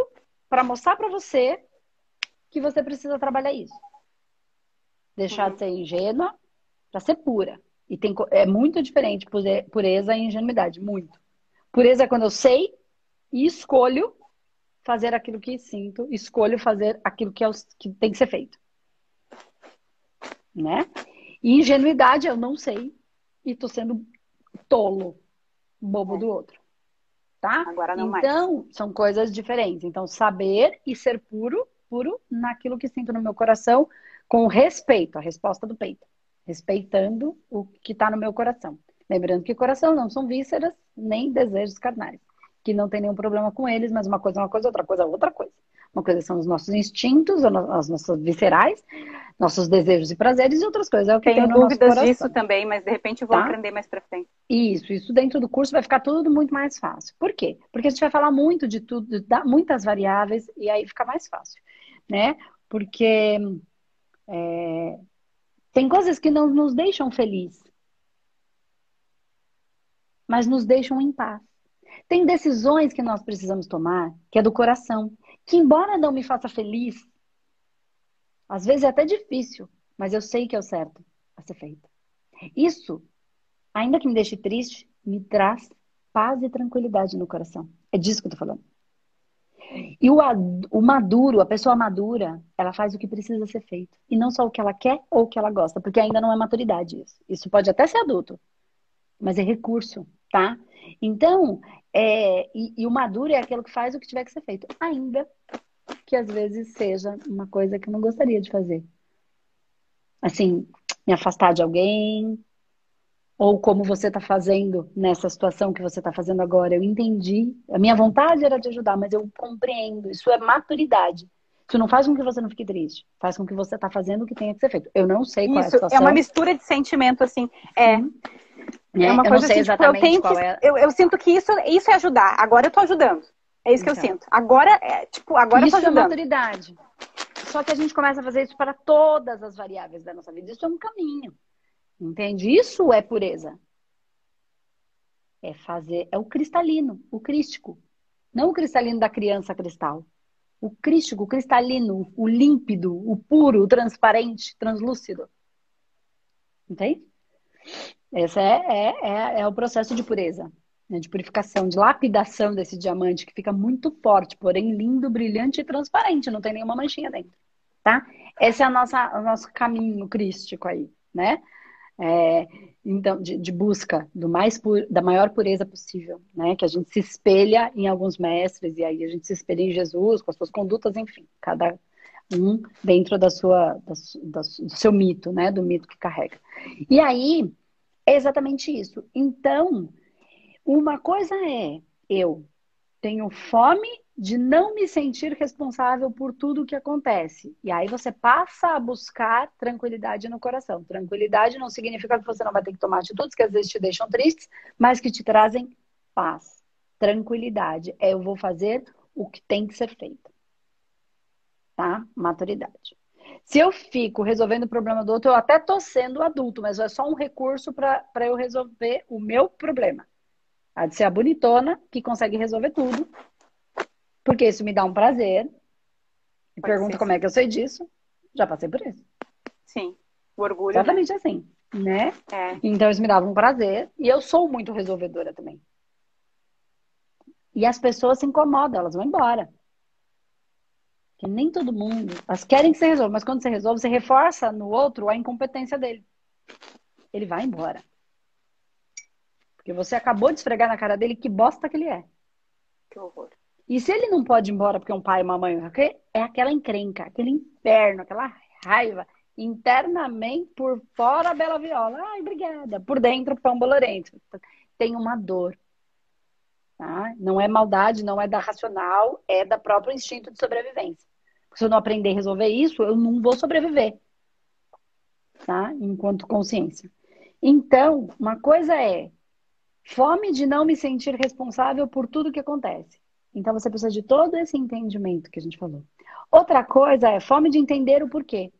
para mostrar para você que você precisa trabalhar isso. Deixar Uhum. de ser ingênua para ser pura. E tem, é muito diferente pure- pureza e ingenuidade. Muito. Pureza é quando eu sei e escolho fazer aquilo que sinto, escolho fazer aquilo que, é o- que tem que ser feito. Né? E ingenuidade eu não sei e tô sendo tolo, bobo É. do outro. Tá? Agora não mais. Então, são coisas diferentes. Então, saber e ser puro, puro naquilo que sinto no meu coração, com respeito, a resposta do peito. Respeitando o que está no meu coração. Lembrando que coração não são vísceras, nem desejos carnais. Que não tem nenhum problema com eles, mas uma coisa é uma coisa, outra coisa é outra coisa. Uma coisa são os nossos instintos, as nossas viscerais, nossos desejos e prazeres, e outras coisas é o que Tenho tem no dúvidas disso também, mas de repente eu vou Tá? aprender mais pra frente. Isso, isso dentro do curso vai ficar tudo muito mais fácil. Por quê? Porque a gente vai falar muito de tudo, dá muitas variáveis, e aí fica mais fácil, né? Porque é, tem coisas que não nos deixam felizes, mas nos deixam em paz. Tem decisões que nós precisamos tomar, que é do coração, que embora não me faça feliz, às vezes é até difícil, mas eu sei que é o certo a ser feito. Isso ainda que me deixe triste, me traz paz e tranquilidade no coração. É disso que eu tô falando. E o, o maduro, a pessoa madura, ela faz o que precisa ser feito. E não só o que ela quer ou o que ela gosta, porque ainda não é maturidade isso. Isso pode até ser adulto, mas é recurso, tá? Então, é, e, e o maduro é aquele que faz o que tiver que ser feito. Ainda que às vezes seja uma coisa que eu não gostaria de fazer. Assim, me afastar de alguém, ou como você está fazendo nessa situação que você está fazendo agora. Eu entendi. A minha vontade era de ajudar, mas eu compreendo. Isso é maturidade. Isso não faz com que você não fique triste. Faz com que você está fazendo o que tenha que ser feito. Eu não sei qual é a Isso, situação. é uma mistura de sentimento, assim. É? É uma eu coisa assim, tipo, eu exatamente qual que. é. Eu, eu sinto que isso, isso é ajudar. Agora eu tô ajudando. É isso que eu Então. sinto. Agora, é, tipo, agora isso eu tô é ajudando. maturidade. Só que a gente começa a fazer isso para todas as variáveis da nossa vida. Isso é um caminho. Entende? Isso é pureza. É fazer, é o cristalino, o crístico. Não o cristalino da criança cristal. O crístico, o cristalino, o límpido, o puro, o transparente, translúcido. Entende? Esse é, é, é, é o processo de pureza, né? de purificação, de lapidação desse diamante que fica muito forte, porém lindo, brilhante e transparente, não tem nenhuma manchinha dentro, tá? Esse é a nossa, o nosso caminho crístico aí, né? É, então, de, de busca do mais pu- da maior pureza possível, né? Que a gente se espelha em alguns mestres e aí a gente se espelha em Jesus com as suas condutas, enfim, cada um dentro da sua, da da do seu mito, né? Do mito que carrega. E aí é exatamente isso. Então, uma coisa é eu tenho fome de não me sentir responsável por tudo que acontece. E aí você passa a buscar tranquilidade no coração. Tranquilidade não significa que você não vai ter que tomar atitudes que às vezes te deixam tristes, mas que te trazem paz. tranquilidade. É eu vou fazer o que tem que ser feito. Tá? Maturidade. Se eu fico resolvendo o problema do outro, eu até tô sendo adulto, mas é só um recurso para eu resolver o meu problema. Há de ser a bonitona que consegue resolver tudo, porque isso me dá um prazer. E pergunta como é que eu sei disso. Já passei por isso. Sim. O orgulho. Exatamente né? assim, né? É. Então isso me dava um prazer. E eu sou muito resolvedora também. E as pessoas se incomodam, elas vão embora. Que nem todo mundo. Elas querem que você resolva, mas quando você resolve, você reforça no outro a incompetência dele. Ele vai embora. Porque você acabou de esfregar na cara dele que bosta que ele é. Que horror. E se ele não pode ir embora porque é um pai e uma mãe, é aquela encrenca, aquele inferno, aquela raiva internamente, por fora, bela viola. Ai, obrigada. Por dentro, pão bolorento. Tem uma dor. Tá? Não é maldade, não é da racional, é da próprio instinto de sobrevivência. Se eu não aprender a resolver isso, eu não vou sobreviver. Tá? Enquanto consciência. Então, uma coisa é fome de não me sentir responsável por tudo que acontece. Então, você precisa de todo esse entendimento que a gente falou. Outra coisa é fome de entender o porquê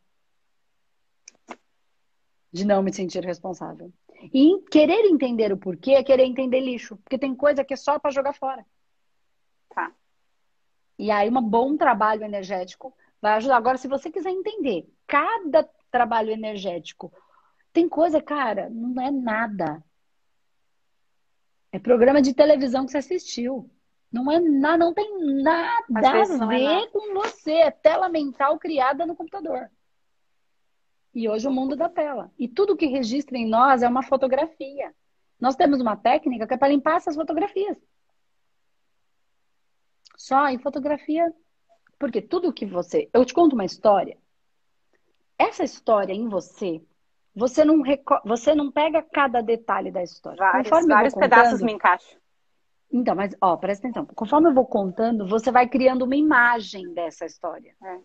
de não me sentir responsável. E querer entender o porquê é querer entender lixo, porque tem coisa que é só para jogar fora. E aí, um bom trabalho energético vai ajudar. Agora, se você quiser entender cada trabalho energético, tem coisa, cara, não é nada. É programa de televisão que você assistiu. Não é nada, não tem nada a é ver é com você. É tela mental criada no computador. E hoje o mundo da tela. E tudo que registra em nós é uma fotografia. Nós temos uma técnica que é para limpar essas fotografias. Só em fotografia. Porque tudo que você. Eu te conto uma história. Essa história em você, você não, você não pega cada detalhe da história. Vários, vários contando, pedaços me encaixam. Então, mas, ó, presta atenção. Conforme eu vou contando, você vai criando uma imagem dessa história. É.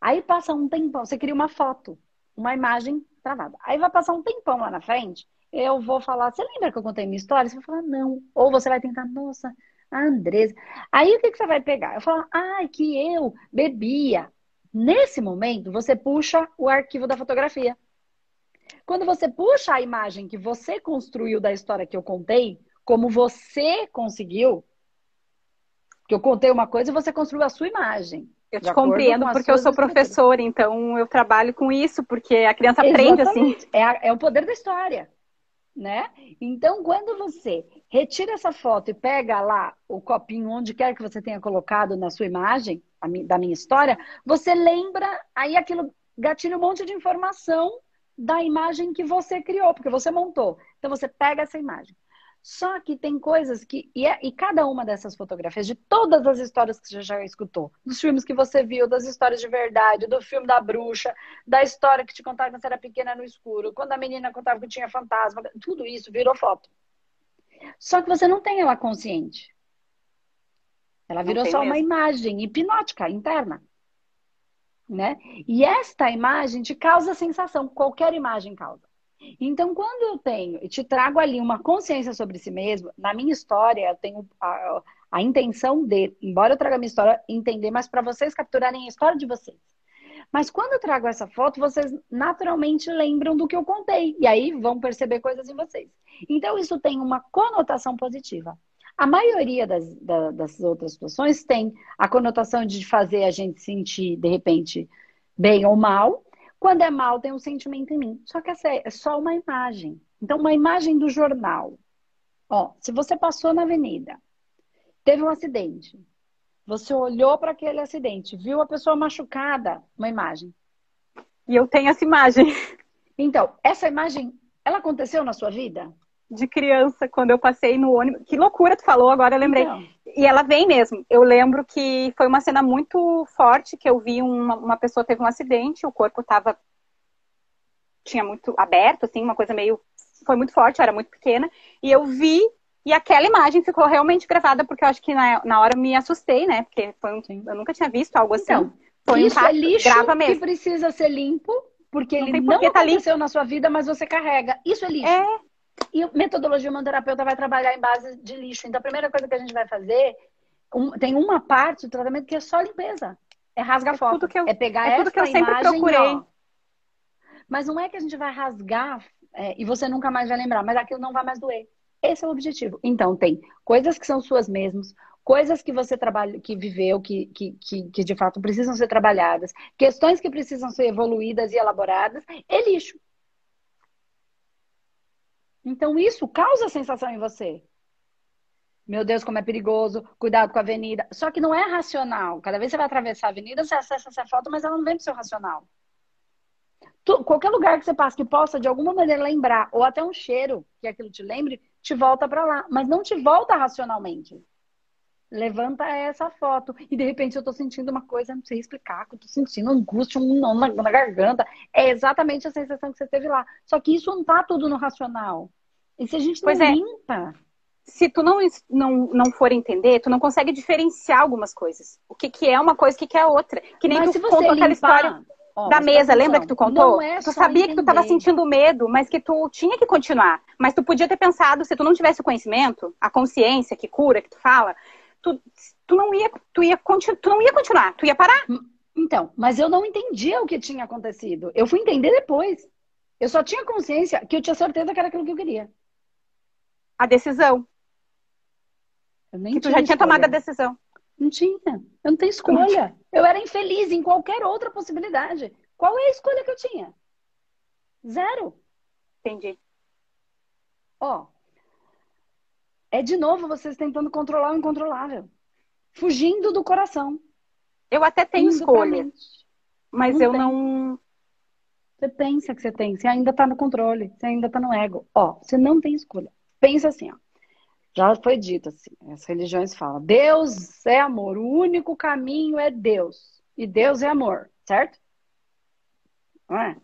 Aí passa um tempão, você cria uma foto uma imagem travada. Aí vai passar um tempão lá na frente, eu vou falar, você lembra que eu contei minha história? Você vai falar, não. Ou você vai tentar, nossa, a Andresa. Aí o que, que você vai pegar? Eu falo, ai, que eu bebia. Nesse momento, você puxa o arquivo da fotografia. Quando você puxa a imagem que você construiu da história que eu contei, como você conseguiu, que eu contei uma coisa e você construiu a sua imagem. Eu te compreendo porque eu sou professora, então eu trabalho com isso, porque a criança aprende assim. É, a, é o poder da história, né? Então, quando você retira essa foto e pega lá o copinho onde quer que você tenha colocado na sua imagem, da minha história, você lembra, aí aquilo gatilha um monte de informação da imagem que você criou, porque você montou. Então, você pega essa imagem. Só que tem coisas que. E, é, e, cada uma dessas fotografias, de todas as histórias que você já escutou, dos filmes que você viu, das histórias de verdade, do filme da bruxa, da história que te contava quando você era pequena no escuro, quando a menina contava que tinha fantasma, tudo isso virou foto. Só que você não tem ela consciente. Ela virou só mesmo. uma imagem hipnótica interna. Né? E esta imagem te causa sensação, qualquer imagem causa. Então, quando eu tenho e te trago ali uma consciência sobre si mesmo, na minha história, eu tenho a, a intenção de, embora eu traga a minha história, entender, mas para vocês capturarem a história de vocês. Mas quando eu trago essa foto, vocês naturalmente lembram do que eu contei. E aí vão perceber coisas em vocês. Então, isso tem uma conotação positiva. A maioria das, das outras situações tem a conotação de fazer a gente sentir, de repente, bem ou mal, quando é mal, tem um sentimento em mim. Só que essa é só uma imagem. Então, uma imagem do jornal. Ó, se você passou na avenida, teve um acidente, você olhou para aquele acidente, viu a pessoa machucada, uma imagem. E eu tenho essa imagem. Então, essa imagem, ela aconteceu na sua vida? De criança, quando eu passei no ônibus. Que loucura tu falou, agora eu lembrei. Então. E ela vem mesmo. Eu lembro que foi uma cena muito forte que eu vi uma, uma pessoa teve um acidente, o corpo estava tinha muito aberto, assim, uma coisa meio foi muito forte, eu era muito pequena, e eu vi e aquela imagem ficou realmente gravada porque eu acho que na, na hora eu me assustei, né? Porque foi um, eu nunca tinha visto algo assim. Então, foi isso um é lixo grava mesmo. que precisa ser limpo, porque não ele não tá aconteceu na sua vida, mas você carrega. Isso é lixo. É. E metodologia humanoterapeuta vai trabalhar em base de lixo. Então, a primeira coisa que a gente vai fazer, um, tem uma parte do tratamento que é só limpeza. É rasgar é foto. Eu, é pegar é tudo que eu sempre imagem, procurei. Ó, mas não é que a gente vai rasgar é, e você nunca mais vai lembrar, mas aquilo não vai mais doer. Esse é o objetivo. Então, tem coisas que são suas mesmas, coisas que você trabalha, que viveu, que, que, que, que de fato precisam ser trabalhadas, questões que precisam ser evoluídas e elaboradas, é lixo. Então, isso causa sensação em você. Meu Deus, como é perigoso, cuidado com a avenida. Só que não é racional. Cada vez que você vai atravessar a avenida, você acessa essa foto, mas ela não vem do seu racional. Tu, qualquer lugar que você passe que possa, de alguma maneira, lembrar, ou até um cheiro que aquilo te lembre, te volta para lá. Mas não te volta racionalmente. Levanta essa foto. E de repente eu tô sentindo uma coisa, não sei explicar, que eu tô sentindo angústia, um nó na, na, garganta. É exatamente a sensação que você teve lá. Só que isso não tá tudo no racional. E se a gente não pois é. limpa. Se tu não, não, não for entender, tu não consegue diferenciar algumas coisas. O que, que é uma coisa, o que, que é outra. Que nem Mas tu contou limpar... aquela história da mesa, lembra que tu contou? É tu sabia entender. que tu estava sentindo medo, mas que tu tinha que continuar. Mas tu podia ter pensado, se tu não tivesse o conhecimento, a consciência que cura, que tu fala, tu, tu não ia, tu ia, tu não ia continuar, tu ia parar. Hum, então, mas eu não entendia o que tinha acontecido. Eu fui entender depois. Eu só tinha consciência que eu tinha certeza que era aquilo que eu queria. A decisão. que tu já tinha tomado a decisão. Não tinha. Eu não tenho escolha. Eu era infeliz em qualquer outra possibilidade. Qual é a escolha que eu tinha? Zero. Entendi. Ó, é de novo vocês tentando controlar o incontrolável. Fugindo do coração. Eu até tenho escolha. Mas não eu tem. não. Você pensa que você tem. Você ainda tá no controle. Você ainda tá no ego. Ó, você não tem escolha. Pensa assim, ó. Já foi dito assim, as religiões falam, Deus é amor, o único caminho é Deus. E Deus é amor, certo? Não é?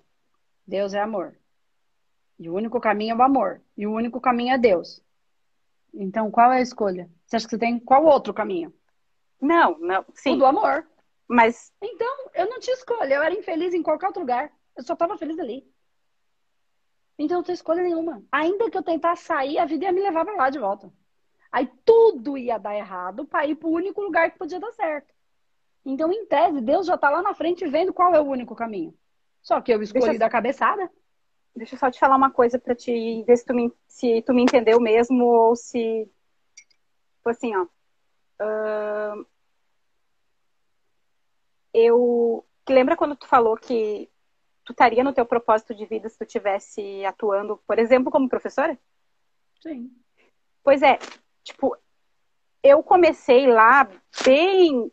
Deus é amor. E o único caminho é o amor. E o único caminho é Deus. Então, qual é a escolha? Você acha que você tem qual outro caminho? Não, não. Sim. O do amor. Mas. Então, eu não tinha escolha. Eu era infeliz em qualquer outro lugar. Eu só estava feliz ali. Então, não tenho escolha nenhuma. Ainda que eu tentasse sair, a vida ia me levar para lá de volta. Aí tudo ia dar errado para ir para o único lugar que podia dar certo. Então, em tese, Deus já está lá na frente vendo qual é o único caminho. Só que eu escolhi da cabeçada. Deixa eu só te falar uma coisa para te ver se tu, me, se tu me entendeu mesmo ou se. Tipo assim, ó. Uh, eu. Lembra quando tu falou que tu estaria no teu propósito de vida se tu tivesse atuando, por exemplo, como professora? Sim. Pois é, tipo, eu comecei lá bem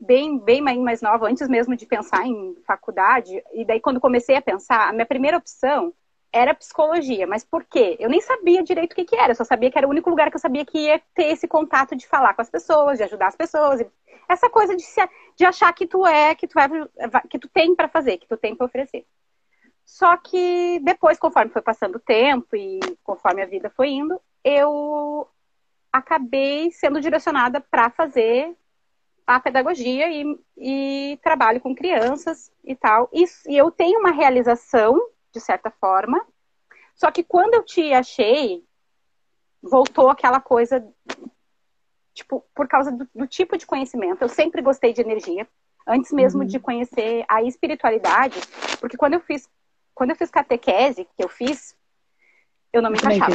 bem, bem mais nova, antes mesmo de pensar em faculdade. E daí, quando comecei a pensar, a minha primeira opção era psicologia. Mas por quê? Eu nem sabia direito o que, que era. Eu só sabia que era o único lugar que eu sabia que ia ter esse contato de falar com as pessoas, de ajudar as pessoas. Essa coisa de, se, de achar que tu é, que tu, vai, que tu tem para fazer, que tu tem para oferecer. Só que depois, conforme foi passando o tempo e conforme a vida foi indo, eu acabei sendo direcionada para fazer a pedagogia e, e, trabalho com crianças e tal. E, e eu tenho uma realização de certa forma. Só que quando eu te achei, voltou aquela coisa, tipo, por causa do, do tipo de conhecimento. Eu sempre gostei de energia, antes mesmo uhum. de conhecer a espiritualidade, porque quando eu fiz, quando eu fiz catequese, que eu fiz, eu não me encaixava.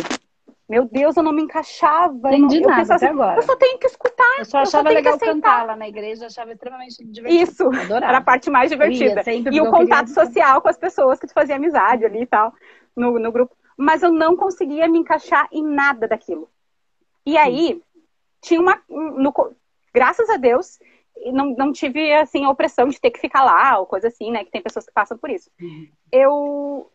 Meu Deus, eu não me encaixava. Entendi eu, não, nada pensava, assim, agora. Eu só tenho que escutar. Eu só achava eu só legal cantar lá na igreja, achava extremamente divertido. Isso, Adorava. era a parte mais divertida. e o contato social com as pessoas que tu fazia amizade ali e tal, no, no grupo. Mas eu não conseguia me encaixar em nada daquilo. E aí, tinha uma. No, graças a Deus, não, não tive assim a opressão de ter que ficar lá ou coisa assim, né? Que tem pessoas que passam por isso. Uhum. Eu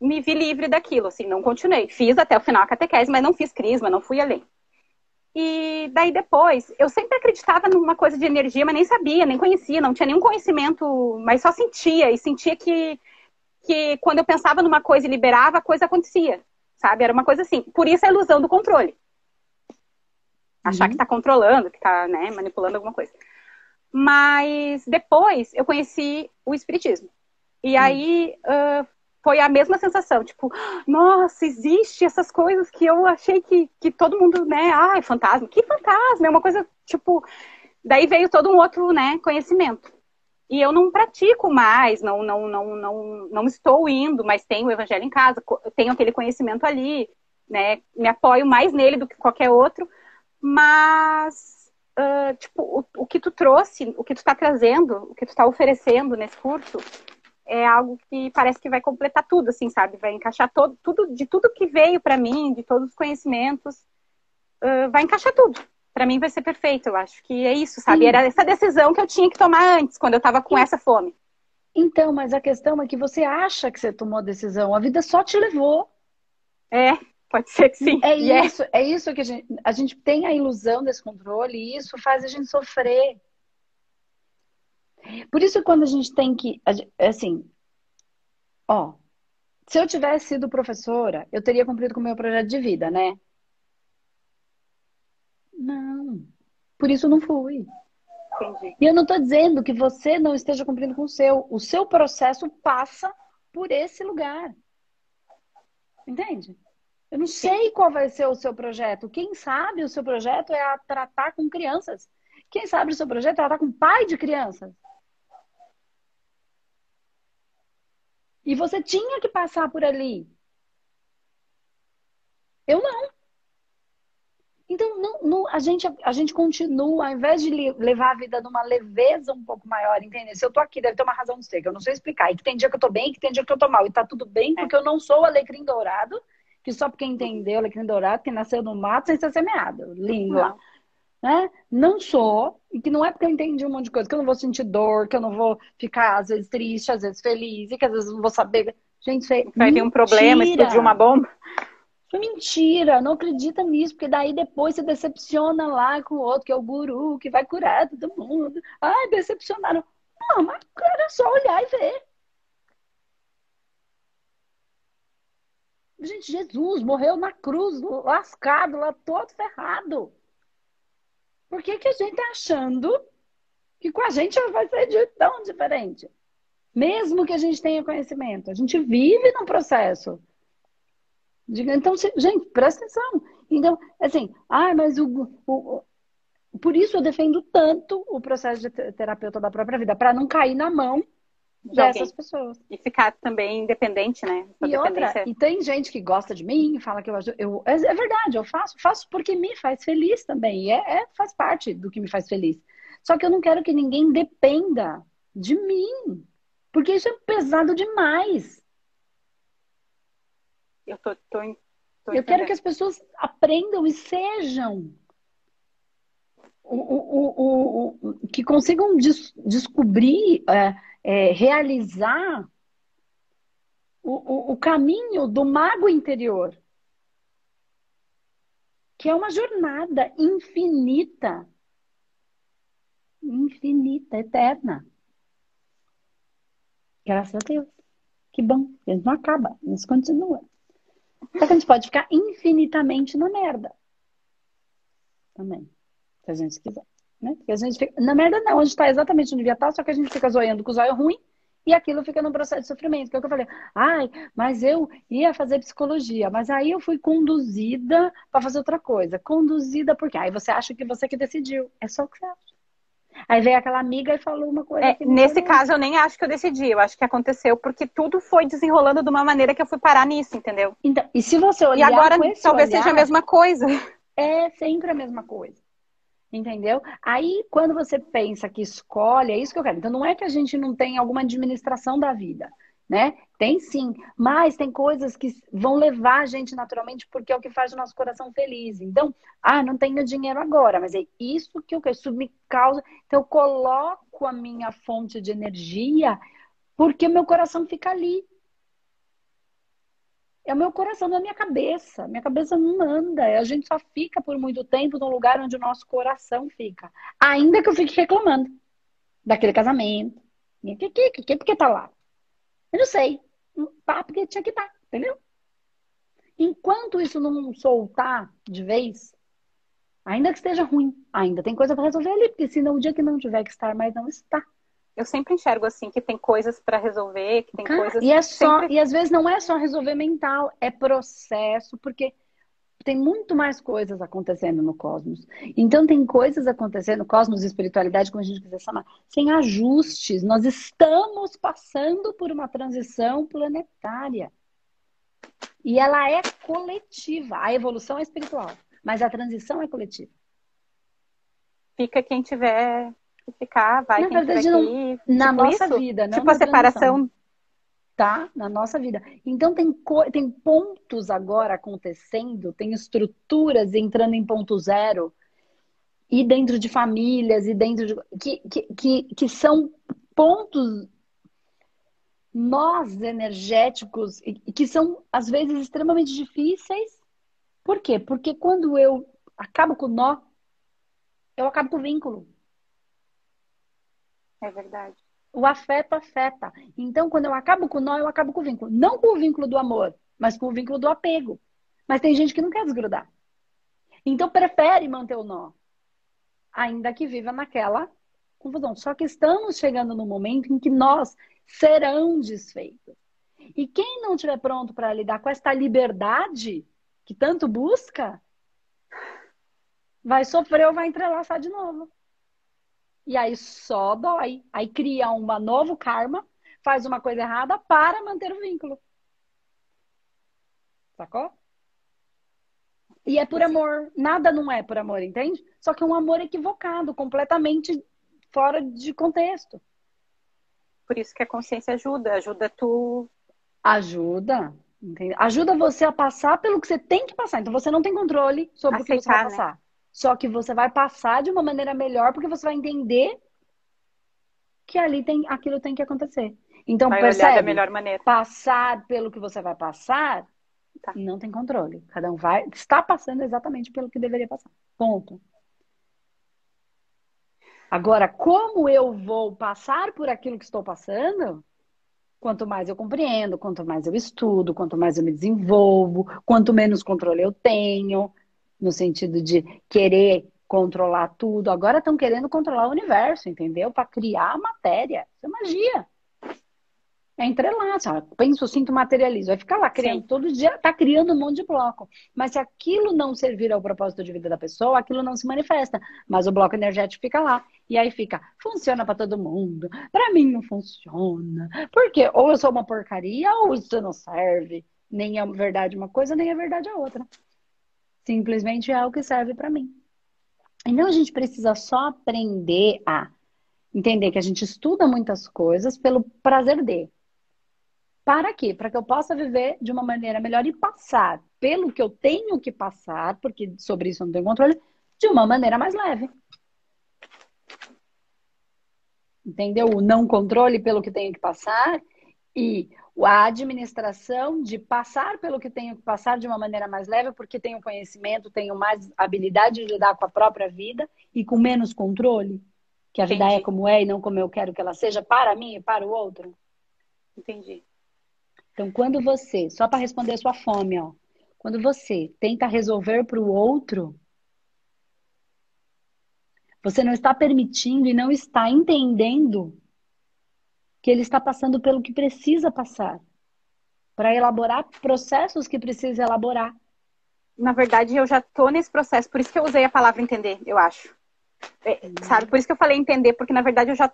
me vi livre daquilo, assim, não continuei. Fiz até o final a catequese, mas não fiz crisma, não fui além. E daí depois, eu sempre acreditava numa coisa de energia, mas nem sabia, nem conhecia, não tinha nenhum conhecimento, mas só sentia, e sentia que, que quando eu pensava numa coisa e liberava, a coisa acontecia, sabe? Era uma coisa assim. Por isso a ilusão do controle. Achar uhum. que tá controlando, que tá, né, manipulando alguma coisa. Mas depois eu conheci o Espiritismo. E uhum. aí uh, foi a mesma sensação, tipo, nossa, existe essas coisas que eu achei que, que todo mundo, né, ai, fantasma, que fantasma, é uma coisa, tipo, daí veio todo um outro, né, conhecimento. E eu não pratico mais, não, não, não, não, não estou indo, mas tenho o evangelho em casa, tenho aquele conhecimento ali, né, me apoio mais nele do que qualquer outro, mas, uh, tipo, o, o que tu trouxe, o que tu está trazendo, o que tu está oferecendo nesse curso, é algo que parece que vai completar tudo, assim, sabe? Vai encaixar todo, tudo, de tudo que veio para mim, de todos os conhecimentos, uh, vai encaixar tudo. Para mim vai ser perfeito, eu acho que é isso, sabe? Sim. Era essa decisão que eu tinha que tomar antes, quando eu tava com Sim. essa fome. Então, mas a questão é que você acha que você tomou a decisão, a vida só te levou. É, pode ser que sim. É, é. isso, é isso que a gente, a gente tem a ilusão desse controle e isso faz a gente sofrer. Por isso, quando a gente tem que. Assim, ó, se eu tivesse sido professora, eu teria cumprido com o meu projeto de vida, né? Não. Por isso não fui. Entendi. E eu não estou dizendo que você não esteja cumprindo com o seu. O seu processo passa por esse lugar. Entende? Eu não sei qual vai ser o seu projeto. Quem sabe o seu projeto é a tratar com crianças. Quem sabe o seu projeto é tratar com pai de crianças. E você tinha que passar por ali. Eu não. Então, não, não, a, gente, a gente continua, ao invés de levar a vida numa leveza um pouco maior, entendeu? Se eu tô aqui, deve ter uma razão de ser, que eu não sei explicar. E que tem dia que eu tô bem, que tem dia que eu tô mal. E tá tudo bem, é. porque eu não sou o alecrim dourado, que só porque entendeu alecrim dourado, que nasceu no mato sem ser semeado. Lindo lá né? Não sou, e que não é porque eu entendi um monte de coisa, que eu não vou sentir dor, que eu não vou ficar, às vezes, triste, às vezes feliz, e que às vezes não vou saber. Gente, foi vai vir um problema, explodir uma bomba. Mentira, não acredita nisso, porque daí depois você decepciona lá com o outro, que é o guru, que vai curar todo mundo. Ai, decepcionaram. Não, mas era só olhar e ver. Gente, Jesus morreu na cruz, lascado, lá todo ferrado. Por que, que a gente está achando que com a gente vai ser de tão diferente? Mesmo que a gente tenha conhecimento, a gente vive num processo. Então, gente, presta atenção. Então, assim, ah, mas o, o, por isso eu defendo tanto o processo de terapeuta da própria vida, para não cair na mão dessas pessoas. E ficar também independente, né? E outra, e tem gente que gosta de mim, fala que eu ajudo. Eu, é, é verdade, eu faço, faço porque me faz feliz também. E é, é, faz parte do que me faz feliz. Só que eu não quero que ninguém dependa de mim. Porque isso é pesado demais. Eu tô, tô, tô Eu quero que as pessoas aprendam e sejam. O, o, o, o que consigam des, descobrir é, é, realizar o, o, o caminho do mago interior, que é uma jornada infinita, infinita, eterna. Graças a Deus. Que bom. Isso não acaba, isso continua. Só que a gente pode ficar infinitamente na merda. Também. Se a gente quiser. Né? Porque a gente fica... Na merda, não, a gente está exatamente onde devia estar, só que a gente fica zoando com o zóio ruim e aquilo fica no processo de sofrimento. Que é o que eu falei, ai, mas eu ia fazer psicologia, mas aí eu fui conduzida para fazer outra coisa. Conduzida por quê? Aí você acha que você que decidiu. É só o que você acha. Aí veio aquela amiga e falou uma coisa. É, nesse caso, eu nem acho que eu decidi. Eu acho que aconteceu porque tudo foi desenrolando de uma maneira que eu fui parar nisso, entendeu? Então, e se você olhar. E agora talvez olhar, seja a mesma coisa. É sempre a mesma coisa. Entendeu? Aí, quando você pensa que escolhe, é isso que eu quero. Então, não é que a gente não tem alguma administração da vida, né? Tem sim, mas tem coisas que vão levar a gente naturalmente porque é o que faz o nosso coração feliz. Então, ah, não tenho dinheiro agora, mas é isso que eu quero, isso me causa. Então, eu coloco a minha fonte de energia porque meu coração fica ali. É o meu coração, não é a minha cabeça. Minha cabeça não anda. A gente só fica por muito tempo no lugar onde o nosso coração fica. Ainda que eu fique reclamando daquele casamento. Que, que, que, que, porque tá lá? Eu não sei. Tá, porque tinha que estar, tá, entendeu? Enquanto isso não soltar de vez, ainda que esteja ruim, ainda tem coisa para resolver ali, porque senão o dia que não tiver que estar mais não está. Eu sempre enxergo assim que tem coisas para resolver, que tem coisas. E é só, sempre... e às vezes não é só resolver mental, é processo, porque tem muito mais coisas acontecendo no cosmos. Então tem coisas acontecendo, cosmos e espiritualidade, como a gente quiser chamar, sem ajustes. Nós estamos passando por uma transição planetária. E ela é coletiva. A evolução é espiritual, mas a transição é coletiva. Fica quem tiver que ficar, vai Na verdade, não, que ir. na tipo nossa isso? vida, não Tipo a separação. tá? Na nossa vida. Então tem, tem pontos agora acontecendo, tem estruturas entrando em ponto zero, e dentro de famílias, e dentro de. que, que, que, que são pontos nós energéticos, e e que são, às vezes, extremamente difíceis. Por quê? Porque quando eu acabo com o nó, eu acabo com o vínculo. É verdade. O afeto afeta. Então, quando eu acabo com o nó, eu acabo com o vínculo. Não com o vínculo do amor, mas com o vínculo do apego. Mas tem gente que não quer desgrudar. Então, prefere manter o nó. Ainda que viva naquela confusão. Só que estamos chegando no momento em que nós serão desfeitos. E quem não estiver pronto para lidar com esta liberdade que tanto busca, vai sofrer ou vai entrelaçar de novo. E aí só dói. Aí cria um novo karma, faz uma coisa errada para manter o vínculo. Sacou? E é por amor. Nada não é por amor, entende? Só que é um amor equivocado, completamente fora de contexto. Por isso que a consciência ajuda, ajuda tu. Ajuda. entende? Ajuda você a passar pelo que você tem que passar. Então você não tem controle sobre o que você vai Aceitar, né? Só que você vai passar de uma maneira melhor porque você vai entender que ali tem aquilo tem que acontecer. Então vai olhar da percebe? melhor maneira. Passar pelo que você vai passar, Tá. não tem controle. Cada um vai está passando exatamente pelo que deveria passar. Ponto. Agora, como eu vou passar por aquilo que estou passando? Quanto mais eu compreendo, quanto mais eu estudo, quanto mais eu me desenvolvo, quanto menos controle eu tenho, no sentido de querer controlar tudo. Agora estão querendo controlar o universo, entendeu? Para criar a matéria. Isso é magia. É entrelaço. ó. Penso, sinto, materializo. Vai ficar lá criando Sim. todo dia, tá criando um monte de bloco. Mas se aquilo não servir ao propósito de vida da pessoa, aquilo não se manifesta. Mas o bloco energético fica lá. E aí fica, funciona para todo mundo. Para mim não funciona. Porque ou eu sou uma porcaria ou isso não serve. Nem é verdade uma coisa, nem é verdade a outra. Simplesmente é o que serve para mim. Então a gente precisa só aprender a entender que a gente estuda muitas coisas pelo prazer de. Para quê? Para que eu possa viver de uma maneira melhor e passar pelo que eu tenho que passar, porque sobre isso eu não tenho controle, de uma maneira mais leve. Entendeu? O não controle pelo que tenho que passar e a administração de passar pelo que tenho que passar de uma maneira mais leve, porque tenho conhecimento, tenho mais habilidade de lidar com a própria vida e com menos controle. Que a vida Entendi. é como é e não como eu quero que ela seja para mim e para o outro. Entendi. Então, quando você, só para responder a sua fome, ó, quando você tenta resolver para o outro, você não está permitindo e não está entendendo que ele está passando pelo que precisa passar para elaborar processos que precisa elaborar. Na verdade, eu já tô nesse processo, por isso que eu usei a palavra entender, eu acho. É, sabe? Por isso que eu falei entender, porque na verdade eu já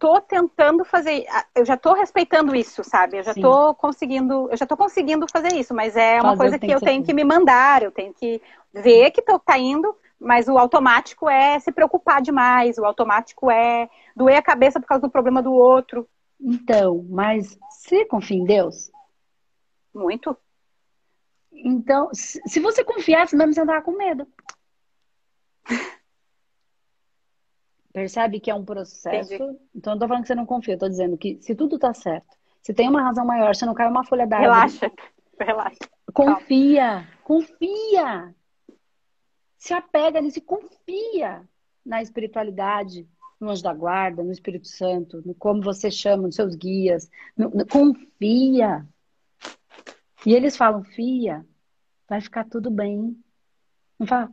tô tentando fazer, eu já tô respeitando isso, sabe? Eu já tô conseguindo, eu já tô conseguindo fazer isso, mas é uma Fazer coisa que eu tenho que me mandar, eu tenho que ver que tô, tá indo, mas o automático é se preocupar demais, o automático é doer a cabeça por causa do problema do outro. Então, mas você confia em Deus? Muito. Então, se você confiasse mesmo, você não tava com medo. [LAUGHS] Percebe que é um processo. Entendi. Então, eu não tô falando que você não confia, eu tô dizendo que se tudo tá certo, se tem uma razão maior, se não cai uma folha árvore, Relaxa. Relaxa. confia, confia. Se apega nisso e confia na espiritualidade, no anjo da guarda, no Espírito Santo, no como você chama, nos seus guias. No- no- confia. E eles falam, fia, vai ficar tudo bem. Não fala,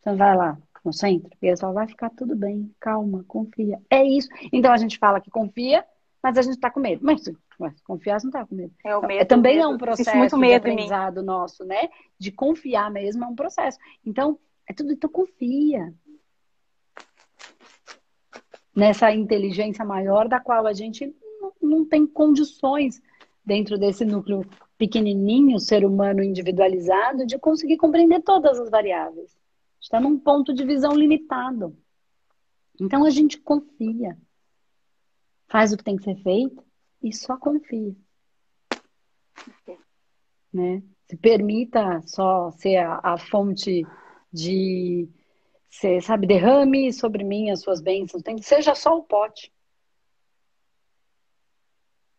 então vai lá, no centro. E ele só vai ficar tudo bem, calma, confia. É isso. Então a gente fala que confia, mas a gente está com medo. Mas ué, confiar você não está com medo. É o Então, medo. é, também medo. é um processo muito medo de aprendizado nosso, né? De confiar mesmo é um processo. Então, é tudo, então confia. Nessa inteligência maior da qual a gente não, tem condições dentro desse núcleo pequenininho, ser humano individualizado, de conseguir compreender todas as variáveis. Está num ponto de visão limitado. Então a gente confia. Faz o que tem que ser feito e só confia. Né? Se permita só ser a, a fonte de, ser, sabe, derrame sobre mim as suas bênçãos. Tem seja só o pote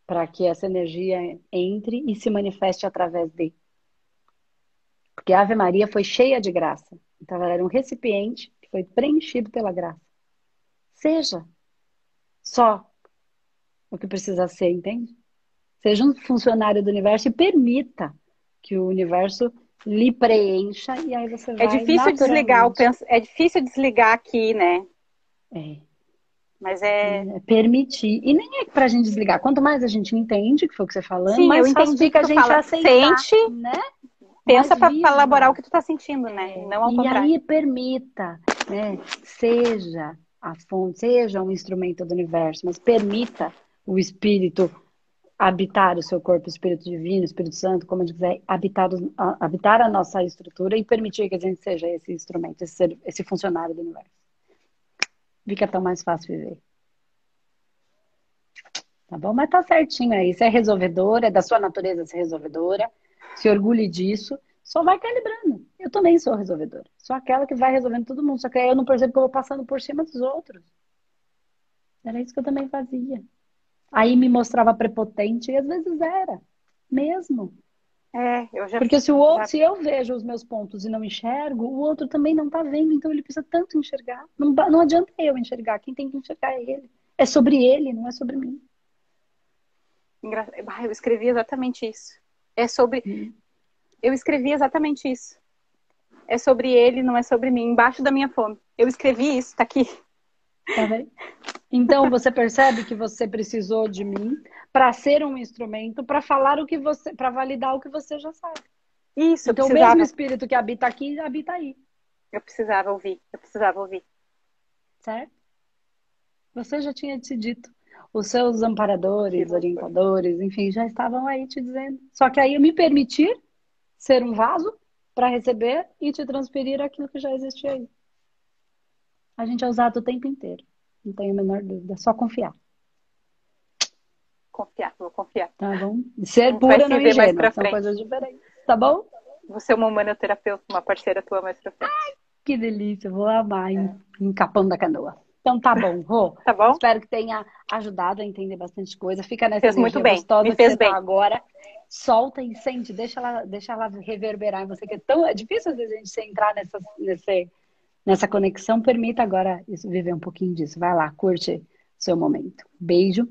para que essa energia entre e se manifeste através dele. Porque a Ave Maria foi cheia de graça. Então ela era um recipiente que foi preenchido pela graça. Seja só o que precisa ser, entende? Seja um funcionário do universo e permita que o universo lhe preencha e aí você vai É difícil desligar. É difícil desligar aqui, né? É. Mas é. É permitir. E nem é pra gente desligar. Quanto mais a gente entende, que foi o que você falando, Sim, mais eu entendi a que tu gente fala, aceitar, sente, né? Pensa para elaborar o que tu tá sentindo, né? É, Não ao e contrário. aí permita, né? Seja a fonte, seja um instrumento do universo, mas permita o espírito habitar o seu corpo, o espírito divino, o Espírito Santo, como a gente quiser, habitar, a- habitar a nossa estrutura e permitir que a gente seja esse instrumento, esse, ser- esse funcionário do universo. Fica tão mais fácil viver. Tá bom? Mas tá certinho aí. Você é resolvedora, é da sua natureza ser resolvedora. Se orgulhe disso. Só vai calibrando. Eu também sou resolvedora. Sou aquela que vai resolvendo todo mundo. Só que aí eu não percebo que eu vou passando por cima dos outros. Era isso que eu também fazia. Aí me mostrava prepotente e às vezes era. Mesmo. É, eu já. Porque se, o outro, se eu vejo os meus pontos e não enxergo, o outro também não tá vendo, então ele precisa tanto enxergar. Não, não adianta eu enxergar, quem tem que enxergar é ele. É sobre ele, não é sobre mim. Engra- Eu escrevi exatamente isso. É sobre. Hum. Eu escrevi exatamente isso. É sobre ele, não é sobre mim. Embaixo da minha fome. Eu escrevi isso, tá aqui. Tá vendo? [LAUGHS] Então você percebe que você precisou de mim para ser um instrumento, para falar o que você, para validar o que você já sabe. Isso, Então eu o precisava. mesmo espírito que habita aqui, habita aí, Eu precisava ouvir. Eu precisava ouvir. certo? Você já tinha te dito. Os seus amparadores, orientadores, enfim, já estavam aí te dizendo. Só que aí eu me permitir ser um vaso para receber e te transferir aquilo que já existia aí. A gente é usado o tempo inteiro. Não tenho a menor dúvida. É só confiar. Confiar, vou confiar. Tá bom? Ser Vai pura não mais ingênua. pra São frente. coisas diferentes. Tá bom? Você é uma humanoterapeuta, uma parceira tua mais pra frente. Que delícia. Vou amar em, em Capão da Canoa. Então tá bom, Rô. [LAUGHS] Tá bom? Espero que tenha ajudado a entender bastante coisa. Fica nessa Fez muito bem, gostosa me fez você bem. tá agora. Solta e sente, deixa ela, deixa ela reverberar em você, que é tão é difícil às vezes a gente entrar nessa, nesse, nessa conexão. Permita agora isso, viver um pouquinho disso. Vai lá, curte seu momento. Beijo